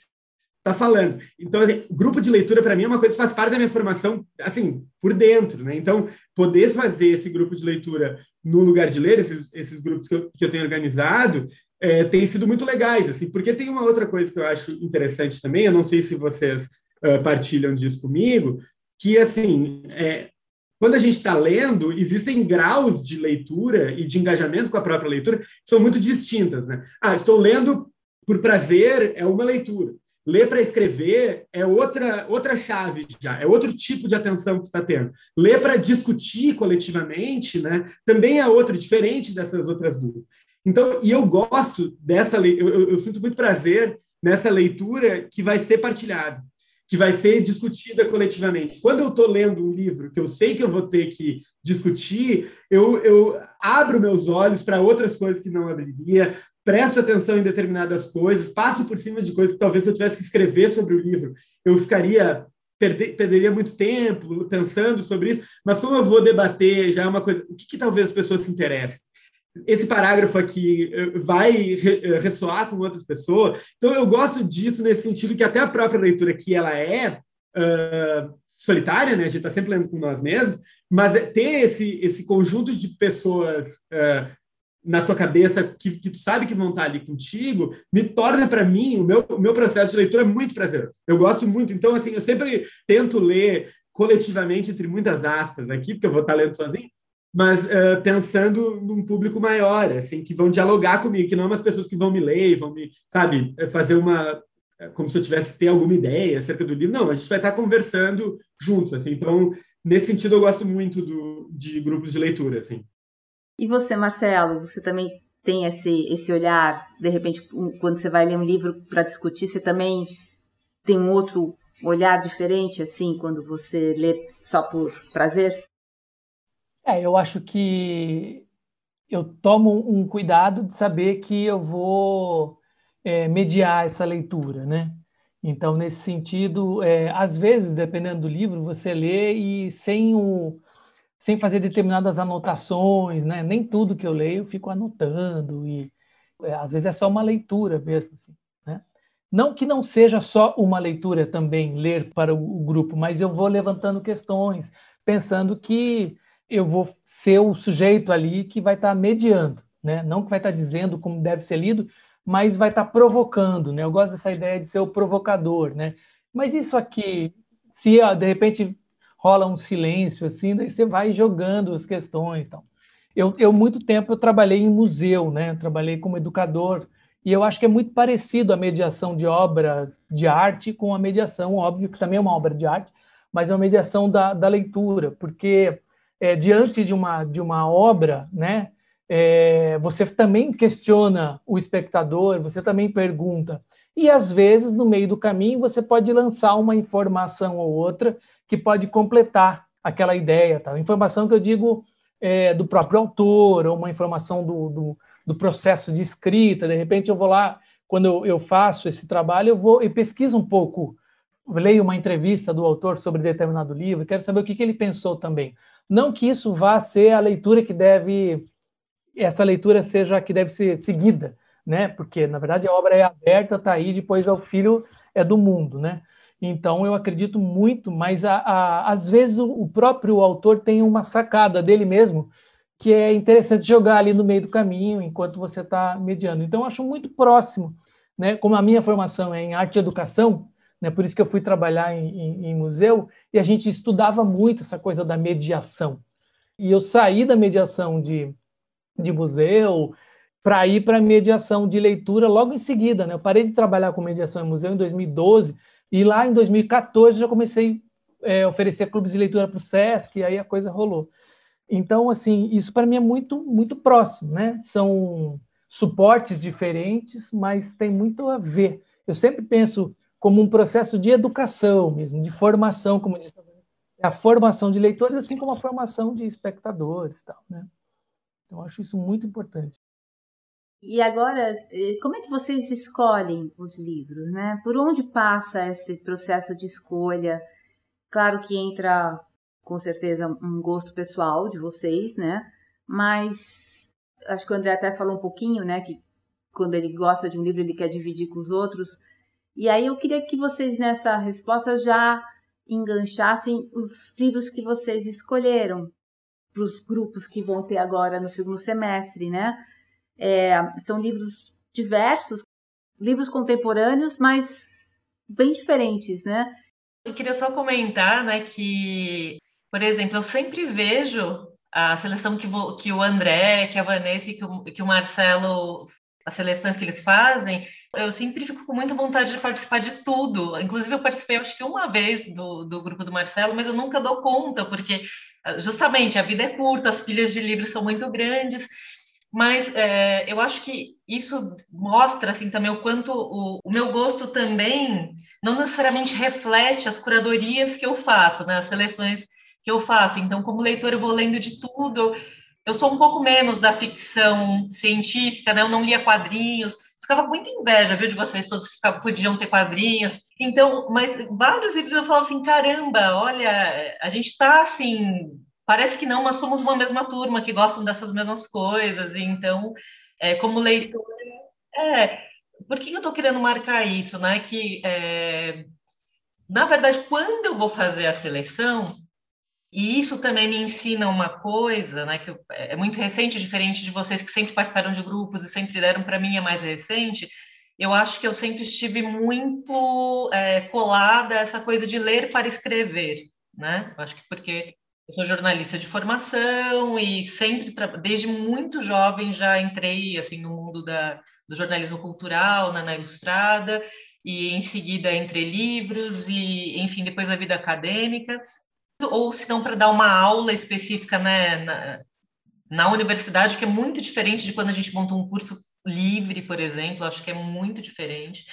está falando. Então, assim, grupo de leitura, para mim, é uma coisa que faz parte da minha formação, assim, por dentro, né? Então, poder fazer esse grupo de leitura no lugar de ler, esses, esses grupos que eu, que eu tenho organizado, é, têm sido muito legais, assim, porque tem uma outra coisa que eu acho interessante também, eu não sei se vocês uh, partilham disso comigo, que, assim, é, quando a gente está lendo, existem graus de leitura e de engajamento com a própria leitura que são muito distintas, né? Ah, estou lendo por prazer, é uma leitura. Ler para escrever é outra, outra chave já, é outro tipo de atenção que está tendo. Ler para discutir coletivamente, né, também é outro, diferente dessas outras duas. Então, e eu gosto dessa, eu, eu, eu sinto muito prazer nessa leitura que vai ser partilhada, que vai ser discutida coletivamente. Quando eu estou lendo um livro que eu sei que eu vou ter que discutir, eu, eu abro meus olhos para outras coisas que não abriria, presto atenção em determinadas coisas, passo por cima de coisas que talvez eu tivesse que escrever sobre o livro, eu ficaria perder, perderia muito tempo pensando sobre isso, mas como eu vou debater já é uma coisa, o que, que talvez as pessoas se interessem? Esse parágrafo aqui eh, vai eh, ressoar com outras pessoas, então eu gosto disso nesse sentido que até a própria leitura que ela é uh, solitária, né? A gente está sempre lendo com nós mesmos, mas é ter esse esse conjunto de pessoas uh, na tua cabeça que, que tu sabe que vão estar ali contigo, me torna para mim, o meu, o meu processo de leitura é muito prazeroso. Eu gosto muito. Então, assim, eu sempre tento ler coletivamente, entre muitas aspas aqui, porque eu vou estar lendo sozinho, mas uh, pensando num público maior, assim, que vão dialogar comigo, que não é umas pessoas que vão me ler vão me, sabe, fazer uma como se eu tivesse ter alguma ideia acerca do livro. Não, a gente vai estar conversando juntos, assim. Então, nesse sentido, eu gosto muito do, de grupos de leitura, assim. E você, Marcelo, você também tem esse, esse olhar, de repente, quando você vai ler um livro para discutir, você também tem um outro olhar diferente, assim, quando você lê só por prazer? É, eu acho que eu tomo um cuidado de saber que eu vou é, mediar essa leitura, né? Então, nesse sentido, é, às vezes, dependendo do livro, você lê e sem o, sem fazer determinadas anotações, né? Nem tudo que eu leio eu fico anotando e é, às vezes é só uma leitura mesmo. Assim, né? Não que não seja só uma leitura também ler para o, o grupo, mas eu vou levantando questões, pensando que eu vou ser o sujeito ali que vai estar mediando, né? Não que vai estar dizendo como deve ser lido, mas vai estar provocando, né? Eu gosto dessa ideia de ser o provocador, né? Mas isso aqui, se de repente rola um silêncio assim, daí você vai jogando as questões, então. Eu, eu muito tempo eu trabalhei em museu, né? trabalhei como educador e eu acho que é muito parecido a mediação de obras de arte com a mediação, óbvio que também é uma obra de arte, mas é uma mediação da, da leitura, porque é, diante de uma de uma obra, né? É, você também questiona o espectador, você também pergunta. E às vezes, no meio do caminho, você pode lançar uma informação ou outra que pode completar aquela ideia. Tá? Informação que eu digo é, do próprio autor, ou uma informação do, do, do, processo de escrita. De repente, eu vou lá, quando eu, eu faço esse trabalho, eu vou e pesquiso um pouco, leio uma entrevista do autor sobre determinado livro, quero saber o que, que ele pensou também. Não que isso vá ser a leitura que deve, essa leitura seja a que deve ser seguida, né? Porque na verdade a obra é aberta, está aí, depois é o filho é do mundo, né? Então, eu acredito muito, mas a, a, às vezes o, o, próprio autor tem uma sacada dele mesmo que é interessante jogar ali no meio do caminho enquanto você está mediando. Então, eu acho muito próximo, né? Como a minha formação é em arte e educação, né? Por isso que eu fui trabalhar em, em, em museu e a gente estudava muito essa coisa da mediação. E eu saí da mediação de, de museu para ir para a mediação de leitura logo em seguida, né? Eu parei de trabalhar com mediação em museu em 2012 e lá em 2014 já comecei é, a oferecer clubes de leitura para o SESC, e aí a coisa rolou. Então, assim, isso para mim é muito, muito próximo, né? São suportes diferentes, mas tem muito a ver. Eu sempre penso como um processo de educação mesmo, de formação, como disse a formação de leitores, assim como a formação de espectadores, tal, né? Então, acho isso muito importante. E agora, eh, como é que vocês escolhem os livros, né? Por onde passa esse processo de escolha? Claro que entra, com certeza, um gosto pessoal de vocês, né? Mas acho que o André até falou um pouquinho, né? Que quando ele gosta de um livro, ele quer dividir com os outros. E aí eu queria que vocês, nessa resposta, já enganchassem os livros que vocês escolheram para os grupos que vão ter agora no segundo semestre, né? É, são livros diversos, livros contemporâneos, mas bem diferentes, né? Eu queria só comentar, né, que, por exemplo, eu sempre vejo a seleção que, vou, que o André, que a Vanessa e que o, que o Marcelo, as seleções que eles fazem, eu sempre fico com muita vontade de participar de tudo. Inclusive, eu participei, acho que uma vez do, do grupo do Marcelo, mas eu nunca dou conta, porque justamente a vida é curta, as pilhas de livros são muito grandes. mas é, eu acho que isso mostra assim também o quanto o, o, meu gosto também não necessariamente reflete as curadorias que eu faço, né, as seleções que eu faço. Então, como leitor, eu vou lendo de tudo. Eu sou um pouco menos da ficção científica, né? Eu não lia quadrinhos. Ficava com muita inveja, viu, de vocês todos que podiam ter quadrinhos. Então, mas vários livros eu falo assim, caramba, olha, a gente está assim parece que não, mas somos uma mesma turma que gostam dessas mesmas coisas. Então, é, como leitor, é, por que eu estou querendo marcar isso, né? Que é, na verdade, quando eu vou fazer a seleção, e isso também me ensina uma coisa, né? Que eu, é muito recente, diferente de vocês que sempre participaram de grupos e sempre deram para mim é mais recente. Eu acho que eu sempre estive muito é, colada a essa coisa de ler para escrever, né? Eu acho que porque eu sou jornalista de formação e sempre, desde muito jovem, já entrei assim no mundo da, do jornalismo cultural, na, na Ilustrada, e em seguida entre livros e, enfim, depois a vida acadêmica, ou se não para dar uma aula específica né, na, na universidade, que é muito diferente de quando a gente monta um curso livre, por exemplo, acho que é muito diferente.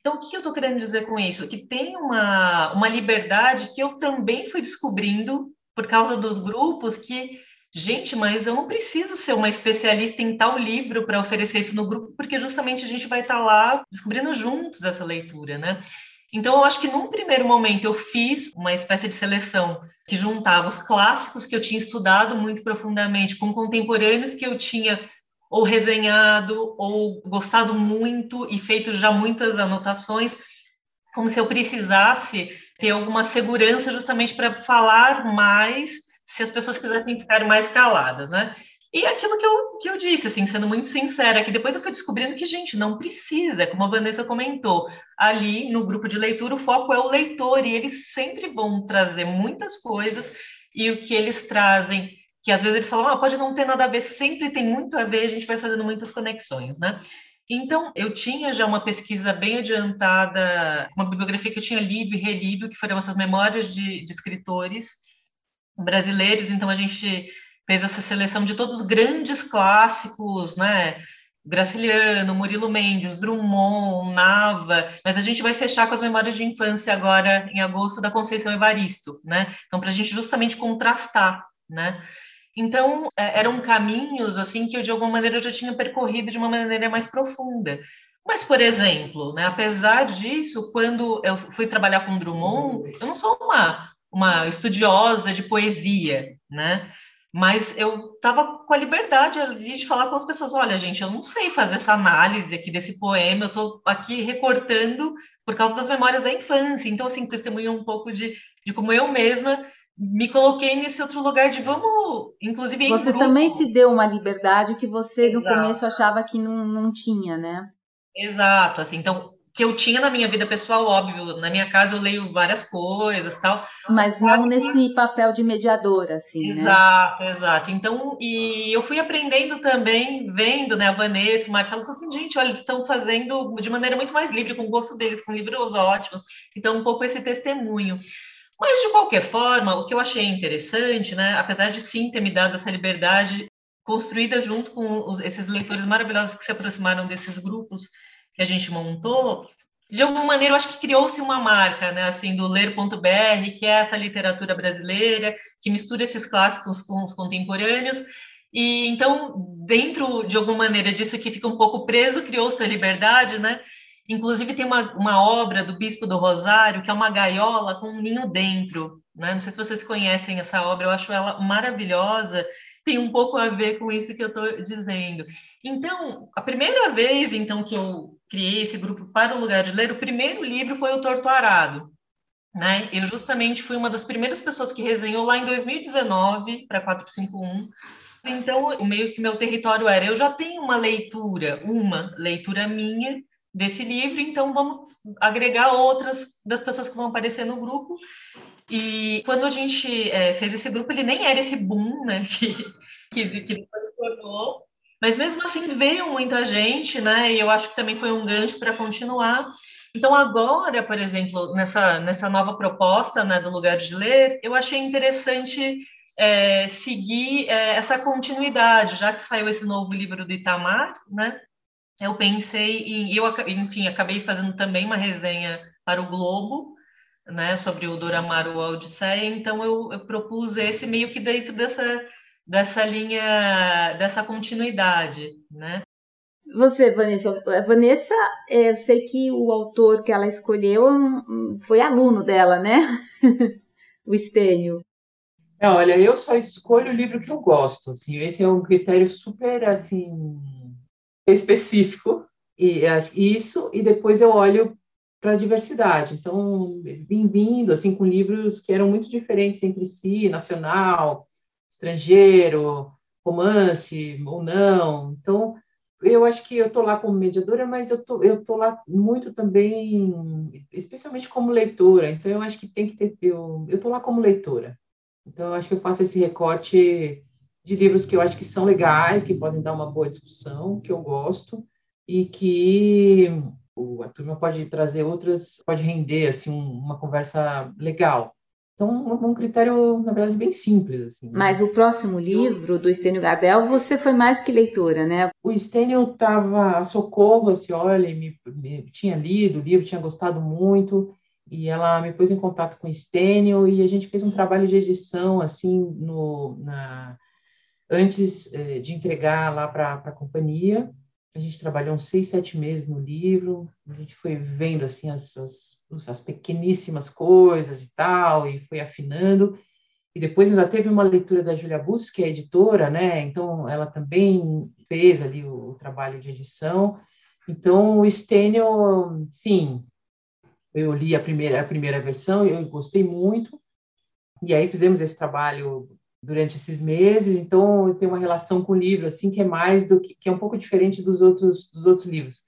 Então, o que eu estou querendo dizer com isso? Que tem uma, uma liberdade que eu também fui descobrindo por causa dos grupos que, gente, mas eu não preciso ser uma especialista em tal livro para oferecer isso no grupo, porque justamente a gente vai estar tá lá descobrindo juntos essa leitura, né? Então, eu acho que num primeiro momento eu fiz uma espécie de seleção que juntava os clássicos que eu tinha estudado muito profundamente com contemporâneos que eu tinha ou resenhado ou gostado muito e feito já muitas anotações, como se eu precisasse ter alguma segurança justamente para falar mais se as pessoas quisessem ficar mais caladas, né? E aquilo que eu, que eu disse, assim, sendo muito sincera, que depois eu fui descobrindo que, gente, não precisa, como a Vanessa comentou, ali no grupo de leitura o foco é o leitor e eles sempre vão trazer muitas coisas e o que eles trazem, que às vezes eles falam, ah, pode não ter nada a ver, sempre tem muito a ver, a gente vai fazendo muitas conexões, né? Então, eu tinha já uma pesquisa bem adiantada, uma bibliografia que eu tinha lido e relido, que foram essas memórias de, de escritores brasileiros. Então, a gente fez essa seleção de todos os grandes clássicos, né? Graciliano, Murilo Mendes, Drummond, Nava, mas a gente vai fechar com as memórias de infância agora em agosto da Conceição Evaristo, né? Então, para a gente justamente contrastar, né? Então, é, eram caminhos assim que eu de alguma maneira eu já tinha percorrido de uma maneira mais profunda. Mas, por exemplo, né, apesar disso, quando eu fui trabalhar com Drummond, eu não sou uma, uma estudiosa de poesia, né? Mas eu estava com a liberdade ali de falar com as pessoas: olha, gente, eu não sei fazer essa análise aqui desse poema, eu estou aqui recortando por causa das memórias da infância. Então, assim, testemunho um pouco de, de como eu mesma me coloquei nesse outro lugar de vamos, inclusive. Você grupo. também se deu uma liberdade que você Exato. no começo achava que não, não tinha, né? Exato, assim, então que eu tinha na minha vida pessoal, óbvio, na minha casa eu leio várias coisas tal. Mas não nesse papel de mediadora, assim, exato, né? Exato, exato. Então, e eu fui aprendendo também, vendo, né, a Vanessa, o Marcelo, assim, gente, olha, eles estão fazendo de maneira muito mais livre, com o gosto deles, com livros ótimos. Então, um pouco esse testemunho. Mas, de qualquer forma, o que eu achei interessante, né, apesar de sim ter me dado essa liberdade construída junto com os, esses leitores maravilhosos que se aproximaram desses grupos que a gente montou, de alguma maneira eu acho que criou-se uma marca, né, assim, do ler.br, que é essa literatura brasileira, que mistura esses clássicos com os contemporâneos, e então, dentro de alguma maneira disso que fica um pouco preso, criou-se a liberdade, né, Inclusive, tem uma, uma obra do Bispo do Rosário, que é uma gaiola com um ninho dentro. Né? Não sei se vocês conhecem essa obra, eu acho ela maravilhosa. Tem um pouco a ver com isso que eu estou dizendo. Então, a primeira vez então que eu criei esse grupo para o lugar de ler, o primeiro livro foi o Torto Arado. Né? Eu justamente fui uma das primeiras pessoas que resenhou lá em 2019 para 451. Então, meio que meu território era, eu já tenho uma leitura, uma leitura minha desse livro, então vamos agregar outras das pessoas que vão aparecer no grupo. E quando a gente é, fez esse grupo, ele nem era esse boom, né, que, que, que se tornou, mas mesmo assim veio muita gente, né, e eu acho que também foi um gancho para continuar. Então agora, por exemplo, nessa, nessa nova proposta, né, do lugar de ler, eu achei interessante é, seguir é, essa continuidade, já que saiu esse novo livro do Itamar, né? Eu pensei em, eu enfim, acabei fazendo também uma resenha para o Globo, né, sobre o Doramaru Odisseia, então eu, eu propus esse meio que dentro dessa dessa linha, dessa continuidade, né? Você, Vanessa, Vanessa, é, eu sei que o autor que ela escolheu foi aluno dela, né? o Estênio. É, olha, eu só escolho o livro que eu gosto, assim, esse é um critério super, assim, específico, e isso, e depois eu olho para a diversidade. Então, vim vindo, assim, com livros que eram muito diferentes entre si, nacional, estrangeiro, romance ou não. Então, eu acho que eu estou lá como mediadora, mas eu tô, eu tô lá muito também, especialmente como leitora. Então, eu acho que tem que ter. Eu estou lá como leitora. Então, eu acho que eu faço esse recorte de livros que eu acho que são legais, que podem dar uma boa discussão, que eu gosto, e que a turma pode trazer outras, pode render assim uma conversa legal. Então, um critério, na verdade, bem simples. Assim, né? Mas o próximo livro do Estênio Gardel, você foi mais que leitora, né? O Estênio estava a socorro, assim, olha, me, me, tinha lido o livro, tinha gostado muito, e ela me pôs em contato com o Estênio, e a gente fez um trabalho de edição, assim, no, na, antes eh, de entregar lá para a companhia. A gente trabalhou uns seis, sete meses no livro, a gente foi vendo, assim, as, as as pequeníssimas coisas e tal, e foi afinando. E depois ainda teve uma leitura da Julia Bus, que é editora, né? Então, ela também fez ali o, o trabalho de edição. Então, o Stênio, sim, eu li a primeira, a primeira versão, eu gostei muito. E aí fizemos esse trabalho durante esses meses, então eu tenho uma relação com o livro assim que é mais do que, que é um pouco diferente dos outros dos outros livros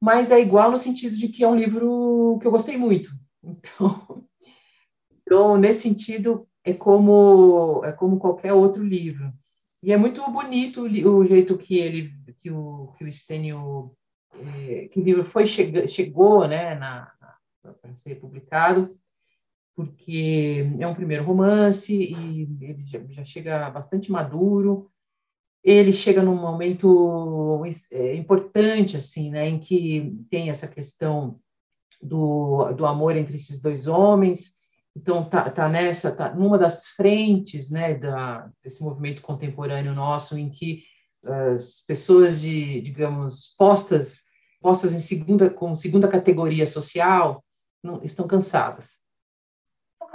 mas é igual no sentido de que é um livro que eu gostei muito. Então, então nesse sentido, é como é como qualquer outro livro. E é muito bonito o jeito que ele que o que o Stênio é, que o livro foi chega, chegou, né, na, na para ser publicado, porque é um primeiro romance e ele já, já chega bastante maduro ele chega num momento é, importante, assim, né, em que tem essa questão do, do amor entre esses dois homens, então tá, tá nessa, tá numa das frentes, né, da, desse movimento contemporâneo nosso, em que as pessoas de, digamos, postas postas em segunda como segunda categoria social não, estão cansadas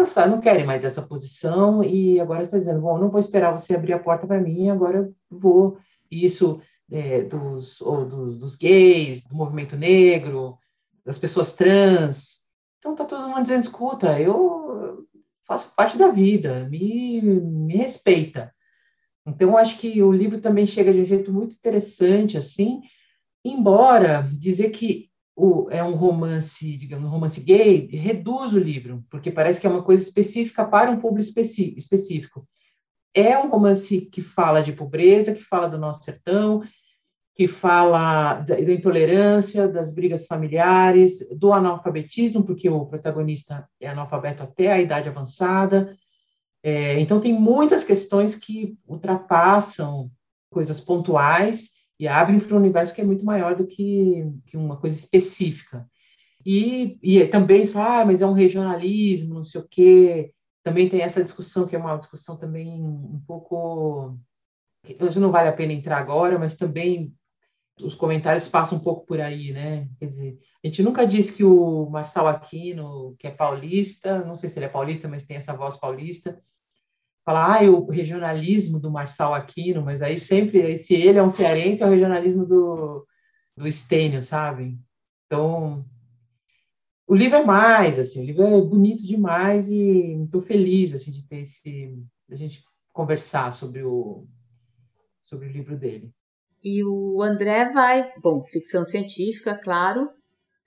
cansados, não querem mais essa posição e agora está dizendo, bom, não vou esperar você abrir a porta para mim, agora eu vou. Isso é, dos, ou dos, dos, gays, do movimento negro, das pessoas trans. Então tá todo mundo dizendo, escuta, eu faço parte da vida, me, me respeita. Então eu acho que o livro também chega de um jeito muito interessante, assim, embora dizer que o, é um romance, digamos, um romance gay, reduz o livro, porque parece que é uma coisa específica para um público específico. É um romance que fala de pobreza, que fala do nosso sertão, que fala da, da intolerância, das brigas familiares, do analfabetismo, porque o protagonista é analfabeto até a idade avançada. É, então, tem muitas questões que ultrapassam coisas pontuais e abrem para um universo que é muito maior do que, que uma coisa específica. E, e também fala, ah, mas é um regionalismo, não sei o quê. Também tem essa discussão, que é uma discussão também um pouco. Hoje não vale a pena entrar agora, mas também os comentários passam um pouco por aí, né? Quer dizer, a gente nunca diz que o Marçal Aquino, que é paulista, não sei se ele é paulista, mas tem essa voz paulista, falar ah, o regionalismo do Marçal Aquino, mas aí sempre, se ele é um cearense, é o regionalismo do, do Estênio, sabe? Então, o livro é mais, assim, o livro é bonito demais e estou feliz, assim, de ter esse, a gente conversar sobre o, sobre o livro dele. E o André vai, bom, ficção científica, claro,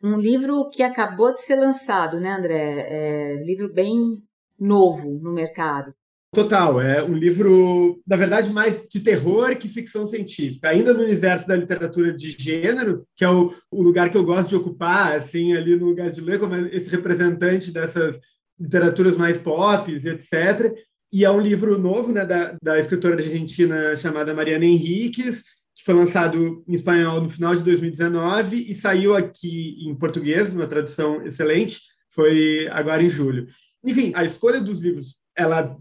um livro que acabou de ser lançado, né, André? É livro bem novo no mercado. Total, é um livro, na verdade, mais de terror que ficção científica, ainda no universo da literatura de gênero, que é o, o lugar que eu gosto de ocupar, assim, ali no lugar de ler, como esse representante dessas literaturas mais pop, etc. e é um livro novo né, da, da escritora argentina chamada Mariana Henriques, que foi lançado em espanhol no final de 2019 e saiu aqui em português, numa tradução excelente, foi agora em julho. Enfim, a escolha dos livros, ela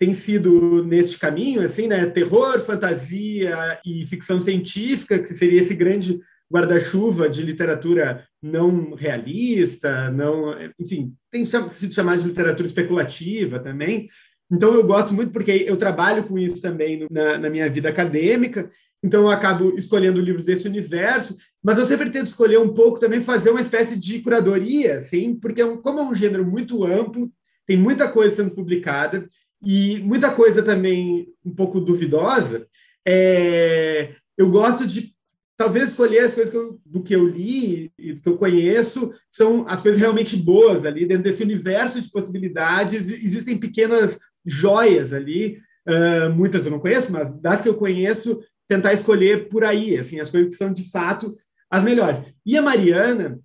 tem sido neste caminho, assim, né? Terror, fantasia e ficção científica, que seria esse grande guarda-chuva de literatura não realista, não, enfim, tem sido chamado de literatura especulativa também. Então eu gosto muito porque eu trabalho com isso também na, na minha vida acadêmica. Então eu acabo escolhendo livros desse universo, mas eu sempre tento escolher um pouco também fazer uma espécie de curadoria, assim, porque é como é um gênero muito amplo, tem muita coisa sendo publicada e muita coisa também um pouco duvidosa. É, eu gosto de talvez escolher as coisas que eu, do que eu li e do que eu conheço são as coisas realmente boas ali dentro desse universo de possibilidades existem pequenas joias ali uh, muitas eu não conheço mas das que eu conheço tentar escolher por aí assim as coisas que são de fato as melhores e a Mariana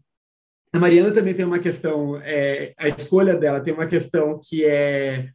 a Mariana também tem uma questão é, a escolha dela tem uma questão que é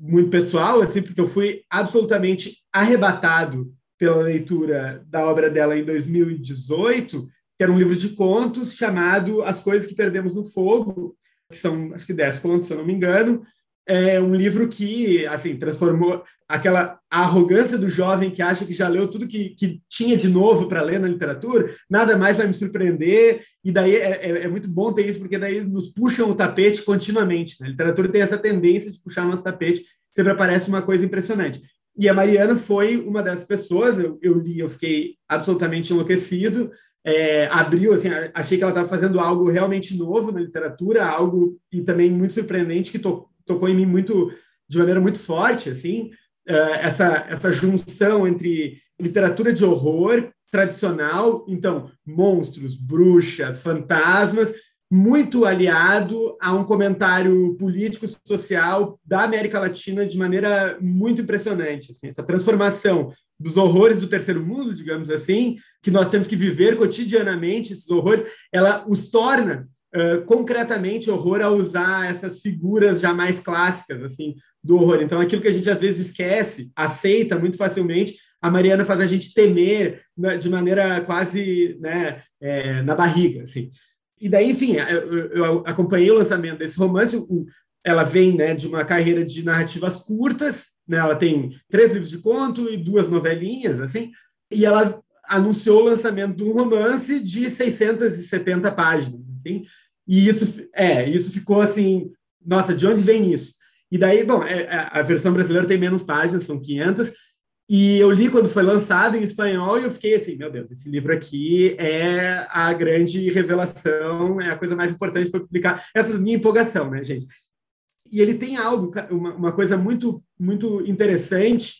muito pessoal, assim, porque eu fui absolutamente arrebatado pela leitura da obra dela em 2018, que era um livro de contos chamado As Coisas que Perdemos no Fogo, que são, acho que dez contos, se eu não me engano, é um livro que assim transformou aquela arrogância do jovem que acha que já leu tudo que, que tinha de novo para ler na literatura, nada mais vai me surpreender, e daí é, é, é, muito bom ter isso, porque daí nos puxam o tapete continuamente. Né? A literatura tem essa tendência de puxar nosso tapete, sempre aparece uma coisa impressionante. E a Mariana foi uma dessas pessoas, eu, eu li, eu fiquei absolutamente enlouquecido, é, abriu, assim, achei que ela estava fazendo algo realmente novo na literatura, algo e também muito surpreendente que to, tocou em mim muito de maneira muito forte, assim, uh, essa essa junção entre literatura de horror tradicional, então monstros, bruxas, fantasmas, muito aliado a um comentário político social da América Latina de maneira muito impressionante, assim, essa transformação dos horrores do terceiro mundo, digamos assim, que nós temos que viver cotidianamente esses horrores, ela os torna uh, concretamente horror a usar essas figuras já mais clássicas assim do horror. Então, aquilo que a gente às vezes esquece, aceita muito facilmente, a Mariana faz a gente temer né, de maneira quase né, é, na barriga. Assim. E daí, enfim, eu acompanhei o lançamento desse romance. Ela vem né, de uma carreira de narrativas curtas, né, ela tem três livros de conto e duas novelinhas, assim, e ela anunciou o lançamento de um romance de 670 páginas. Assim, e isso, é, isso ficou assim, nossa, de onde vem isso? E daí, bom, é, é a versão brasileira tem menos páginas, são 500, e eu li quando foi lançado em espanhol e eu fiquei assim, meu Deus, esse livro aqui é a grande revelação, é a coisa mais importante para publicar. Essa é a minha empolgação, né, gente? E ele tem algo, uma, uma coisa muito, muito interessante,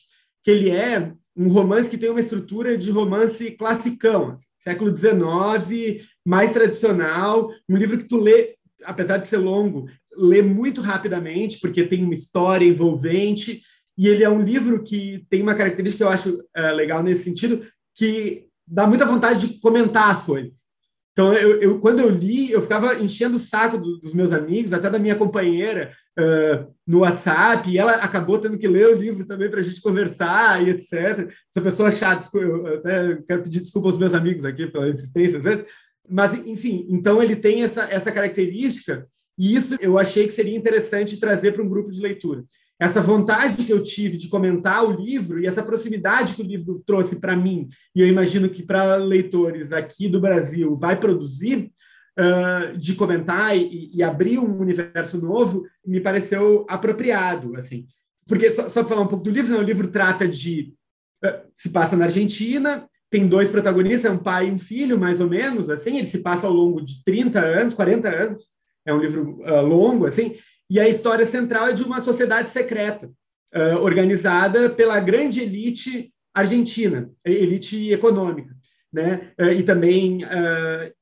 que ele é um romance que tem uma estrutura de romance classicão, assim, século XIX, mais tradicional, um livro que tu lê, apesar de ser longo, lê muito rapidamente, porque tem uma história envolvente, e ele é um livro que tem uma característica que eu acho uh, legal nesse sentido, que dá muita vontade de comentar as coisas. Então, eu, eu, quando eu li, eu ficava enchendo o saco do, dos meus amigos, até da minha companheira, uh, no WhatsApp, e ela acabou tendo que ler o livro também para a gente conversar e etc. Essa pessoa chata, eu até quero pedir desculpa aos meus amigos aqui pela insistência às vezes, mas, enfim, então ele tem essa, essa característica, e isso eu achei que seria interessante trazer para um grupo de leitura. Essa vontade que eu tive de comentar o livro e essa proximidade que o livro trouxe para mim, e eu imagino que para leitores aqui do Brasil vai produzir, uh, de comentar e, e, abrir um universo novo, me pareceu apropriado. assim Porque, só, só falar um pouco do livro, né, o livro trata de. Uh, se passa na Argentina, tem dois protagonistas, é um pai e um filho, mais ou menos, assim, ele se passa ao longo de 30 anos, 40 anos, é um livro uh, longo, assim, e a história central é de uma sociedade secreta, uh, organizada pela grande elite argentina, elite econômica, né, uh, e também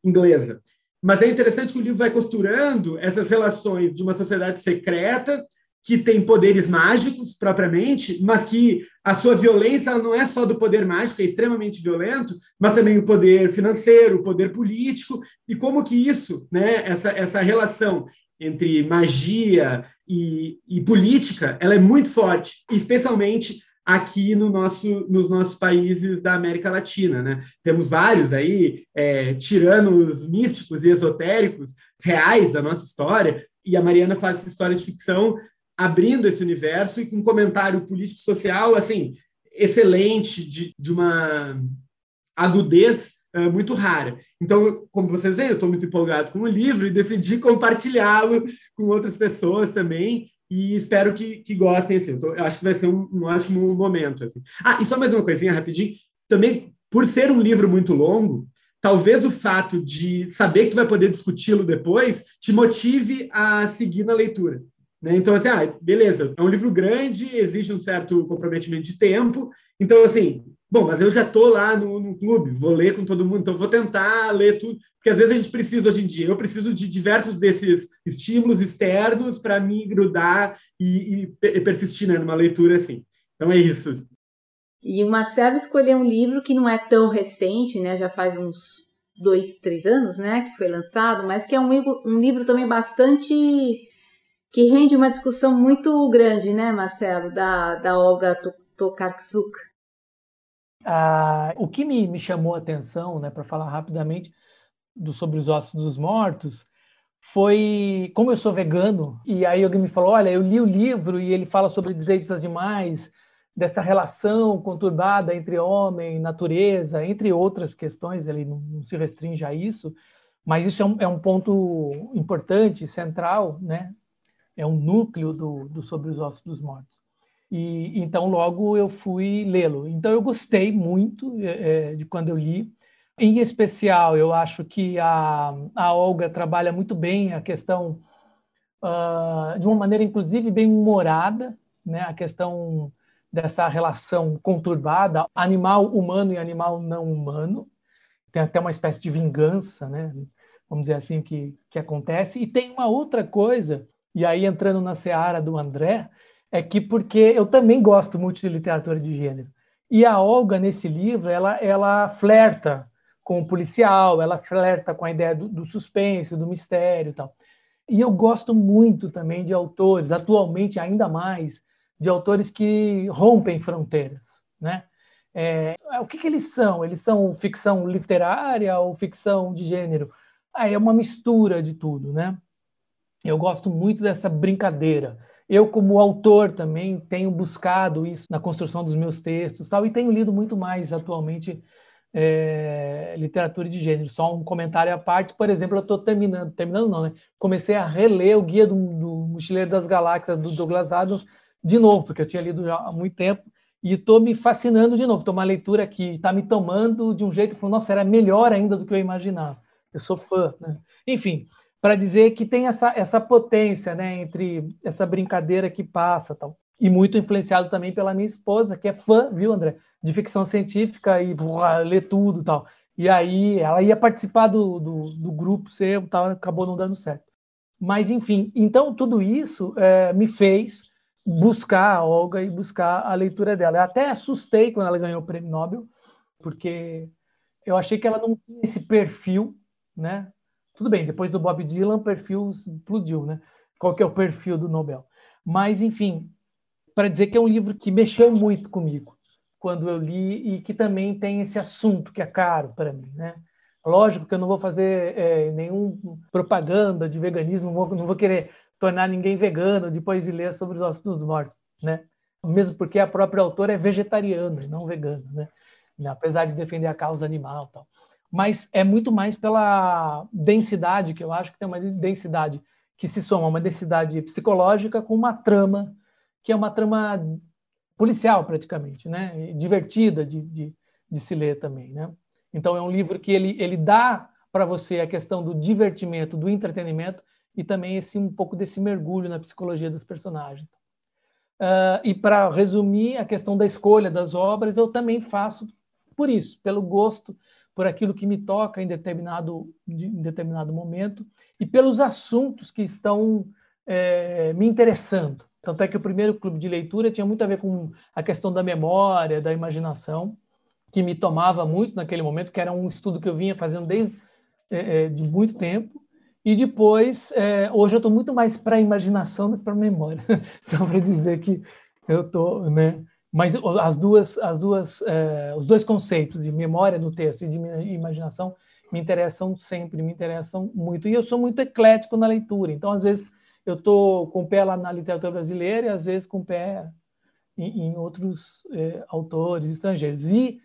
inglesa. Mas é interessante que o livro vai costurando essas relações de uma sociedade secreta que tem poderes mágicos propriamente, mas que a sua violência não é só do poder mágico, é extremamente violento, mas também o poder financeiro, o poder político, e como que isso, né, essa, essa relação entre magia e, e política, ela é muito forte, especialmente aqui no nosso, nos nossos países da América Latina. Né? Temos vários aí é, tiranos místicos e esotéricos reais da nossa história, e a Mariana faz essa história de ficção abrindo esse universo e com um comentário político-social assim excelente, de, de uma agudez uh, muito rara. Então, como vocês veem, eu estou muito empolgado com o livro e decidi compartilhá-lo com outras pessoas também e espero que, que gostem. Assim. Eu, tô, eu acho que vai ser um, um ótimo momento. Assim. Ah, e só mais uma coisinha rapidinho. Também, por ser um livro muito longo, talvez o fato de saber que tu vai poder discuti-lo depois te motive a seguir na leitura. Né? Então, assim, ah, beleza, é um livro grande, exige um certo comprometimento de tempo. Então, assim, bom, mas eu já estou lá no, no, clube, vou ler com todo mundo, então vou tentar ler tudo, porque às vezes a gente precisa hoje em dia, eu preciso de diversos desses estímulos externos para me grudar e, e persistir né, numa leitura assim. Então é isso. E o Marcelo escolheu um livro que não é tão recente, né? Já faz uns dois, três anos, né? Que foi lançado, mas que é um, um livro também bastante que rende uma discussão muito grande, né, Marcelo, da, da Olga Tokarczuk. Ah, o que me, me chamou a atenção, né, para falar rapidamente do, sobre os ossos dos mortos, foi como eu sou vegano, e aí alguém me falou: olha, eu li o livro e ele fala sobre direitos animais, dessa relação conturbada entre homem e natureza, entre outras questões, ele não, não se restringe a isso, mas isso é um, é um ponto importante, central, né, é um núcleo do, do Sobre os Ossos dos Mortos. E então logo eu fui lê-lo. Então eu gostei muito é, é, de quando eu li. Em especial, eu acho que a, a Olga trabalha muito bem a questão uh, de uma maneira, inclusive, bem humorada, né? A questão dessa relação conturbada, animal humano e animal não humano. Tem até uma espécie de vingança, né? Vamos dizer assim, que, que acontece. E tem uma outra coisa e aí entrando na seara do André, é que porque eu também gosto muito de literatura de gênero. E a Olga, nesse livro, ela, ela flerta com o policial, ela flerta com a ideia do, do suspense, do mistério e tal. E eu gosto muito também de autores, atualmente ainda mais, de autores que rompem fronteiras, né? É, o que, que, eles são? Eles são ficção literária ou ficção de gênero? Ah, é uma mistura de tudo, né? Eu gosto muito dessa brincadeira. Eu, como autor, também tenho buscado isso na construção dos meus textos tal, e tenho lido muito mais atualmente é, literatura de gênero. Só um comentário à parte, por exemplo, eu estou terminando, terminando não, né? Comecei a reler o Guia do, do Mochileiro das Galáxias, do Douglas Adams, de novo, porque eu tinha lido já há muito tempo, e estou me fascinando de novo. Estou uma leitura que está me tomando de um jeito, falando, nossa, era melhor ainda do que eu imaginava. Eu sou fã, né? Enfim, para dizer que tem essa, essa potência né, entre essa brincadeira que passa tal. E muito influenciado também pela minha esposa, que é fã, viu, André, de ficção científica e porra, lê tudo tal. E aí ela ia participar do, do, do grupo seu, tal, acabou não dando certo. Mas, enfim, então tudo isso é, me fez buscar a Olga e buscar a leitura dela. Eu até assustei quando ela ganhou o prêmio Nobel, porque eu achei que ela não tinha esse perfil, né? Tudo bem, depois do Bob Dylan, o perfil explodiu, né? Qual que é o perfil do Nobel? Mas, enfim, para dizer que é um livro que mexeu muito comigo quando eu li e que também tem esse assunto que é caro para mim, né? Lógico que eu não vou fazer é, nenhum propaganda de veganismo, não vou, não vou querer tornar ninguém vegano depois de ler sobre os ossos dos mortos, né? Mesmo porque a própria autora é vegetariana não vegana, né? Apesar de defender a causa animal, tal mas é muito mais pela densidade, que eu acho que tem uma densidade que se soma, uma densidade psicológica com uma trama, que é uma trama policial praticamente, né? divertida de, de, de se ler também. Né? Então é um livro que ele, ele dá para você a questão do divertimento, do entretenimento e também esse um pouco desse mergulho na psicologia dos personagens. Uh, e para resumir a questão da escolha das obras, eu também faço por isso, pelo gosto por aquilo que me toca em determinado, em determinado momento e pelos assuntos que estão é, me interessando. Tanto é que o primeiro clube de leitura tinha muito a ver com a questão da memória, da imaginação, que me tomava muito naquele momento, que era um estudo que eu vinha fazendo desde é, é de muito tempo E depois, é, hoje eu estou muito mais para a imaginação do que para a memória, só para dizer que eu estou, né? Mas as duas, as duas, é, os dois conceitos de memória do texto e de imaginação me interessam sempre, me interessam muito. E eu sou muito eclético na leitura, então às vezes eu estou com o pé lá na literatura brasileira e às vezes com o pé em, em outros é, autores estrangeiros. E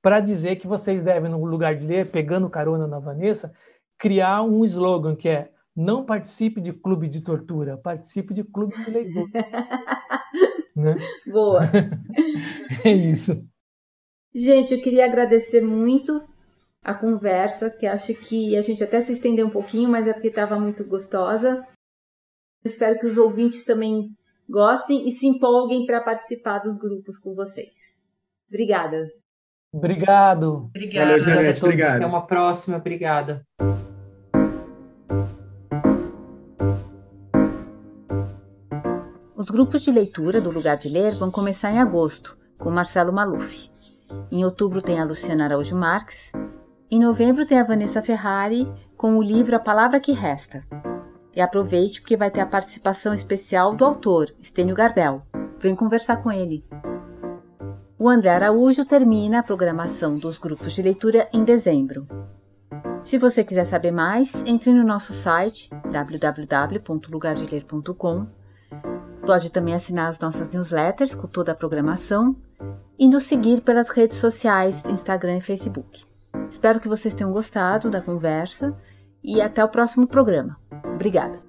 para dizer que vocês devem, no lugar de ler, pegando carona na Vanessa, criar um slogan que é não participe de clube de tortura, participe de clube de leitura. né? Boa. é isso. Gente, eu queria agradecer muito a conversa, que acho que a gente até se estendeu um pouquinho, mas é porque estava muito gostosa. Espero que os ouvintes também gostem e se empolguem para participar dos grupos com vocês. Obrigada. Obrigado. Obrigada. Valeu. Obrigado. Até uma próxima. Obrigada. Grupos de leitura do Lugar de Ler vão começar em agosto, com Marcelo Maluf. Em outubro tem a Luciana Araújo Marques. Em novembro tem a Vanessa Ferrari com o livro A Palavra que Resta. E aproveite porque vai ter a participação especial do autor, Estênio Gardel. Vem conversar com ele. O André Araújo termina a programação dos grupos de leitura em dezembro. Se você quiser saber mais, entre no nosso site www.lugardeler.com Pode também assinar as nossas newsletters com toda a programação e nos seguir pelas redes sociais, Instagram e Facebook. Espero que vocês tenham gostado da conversa e até o próximo programa. Obrigada!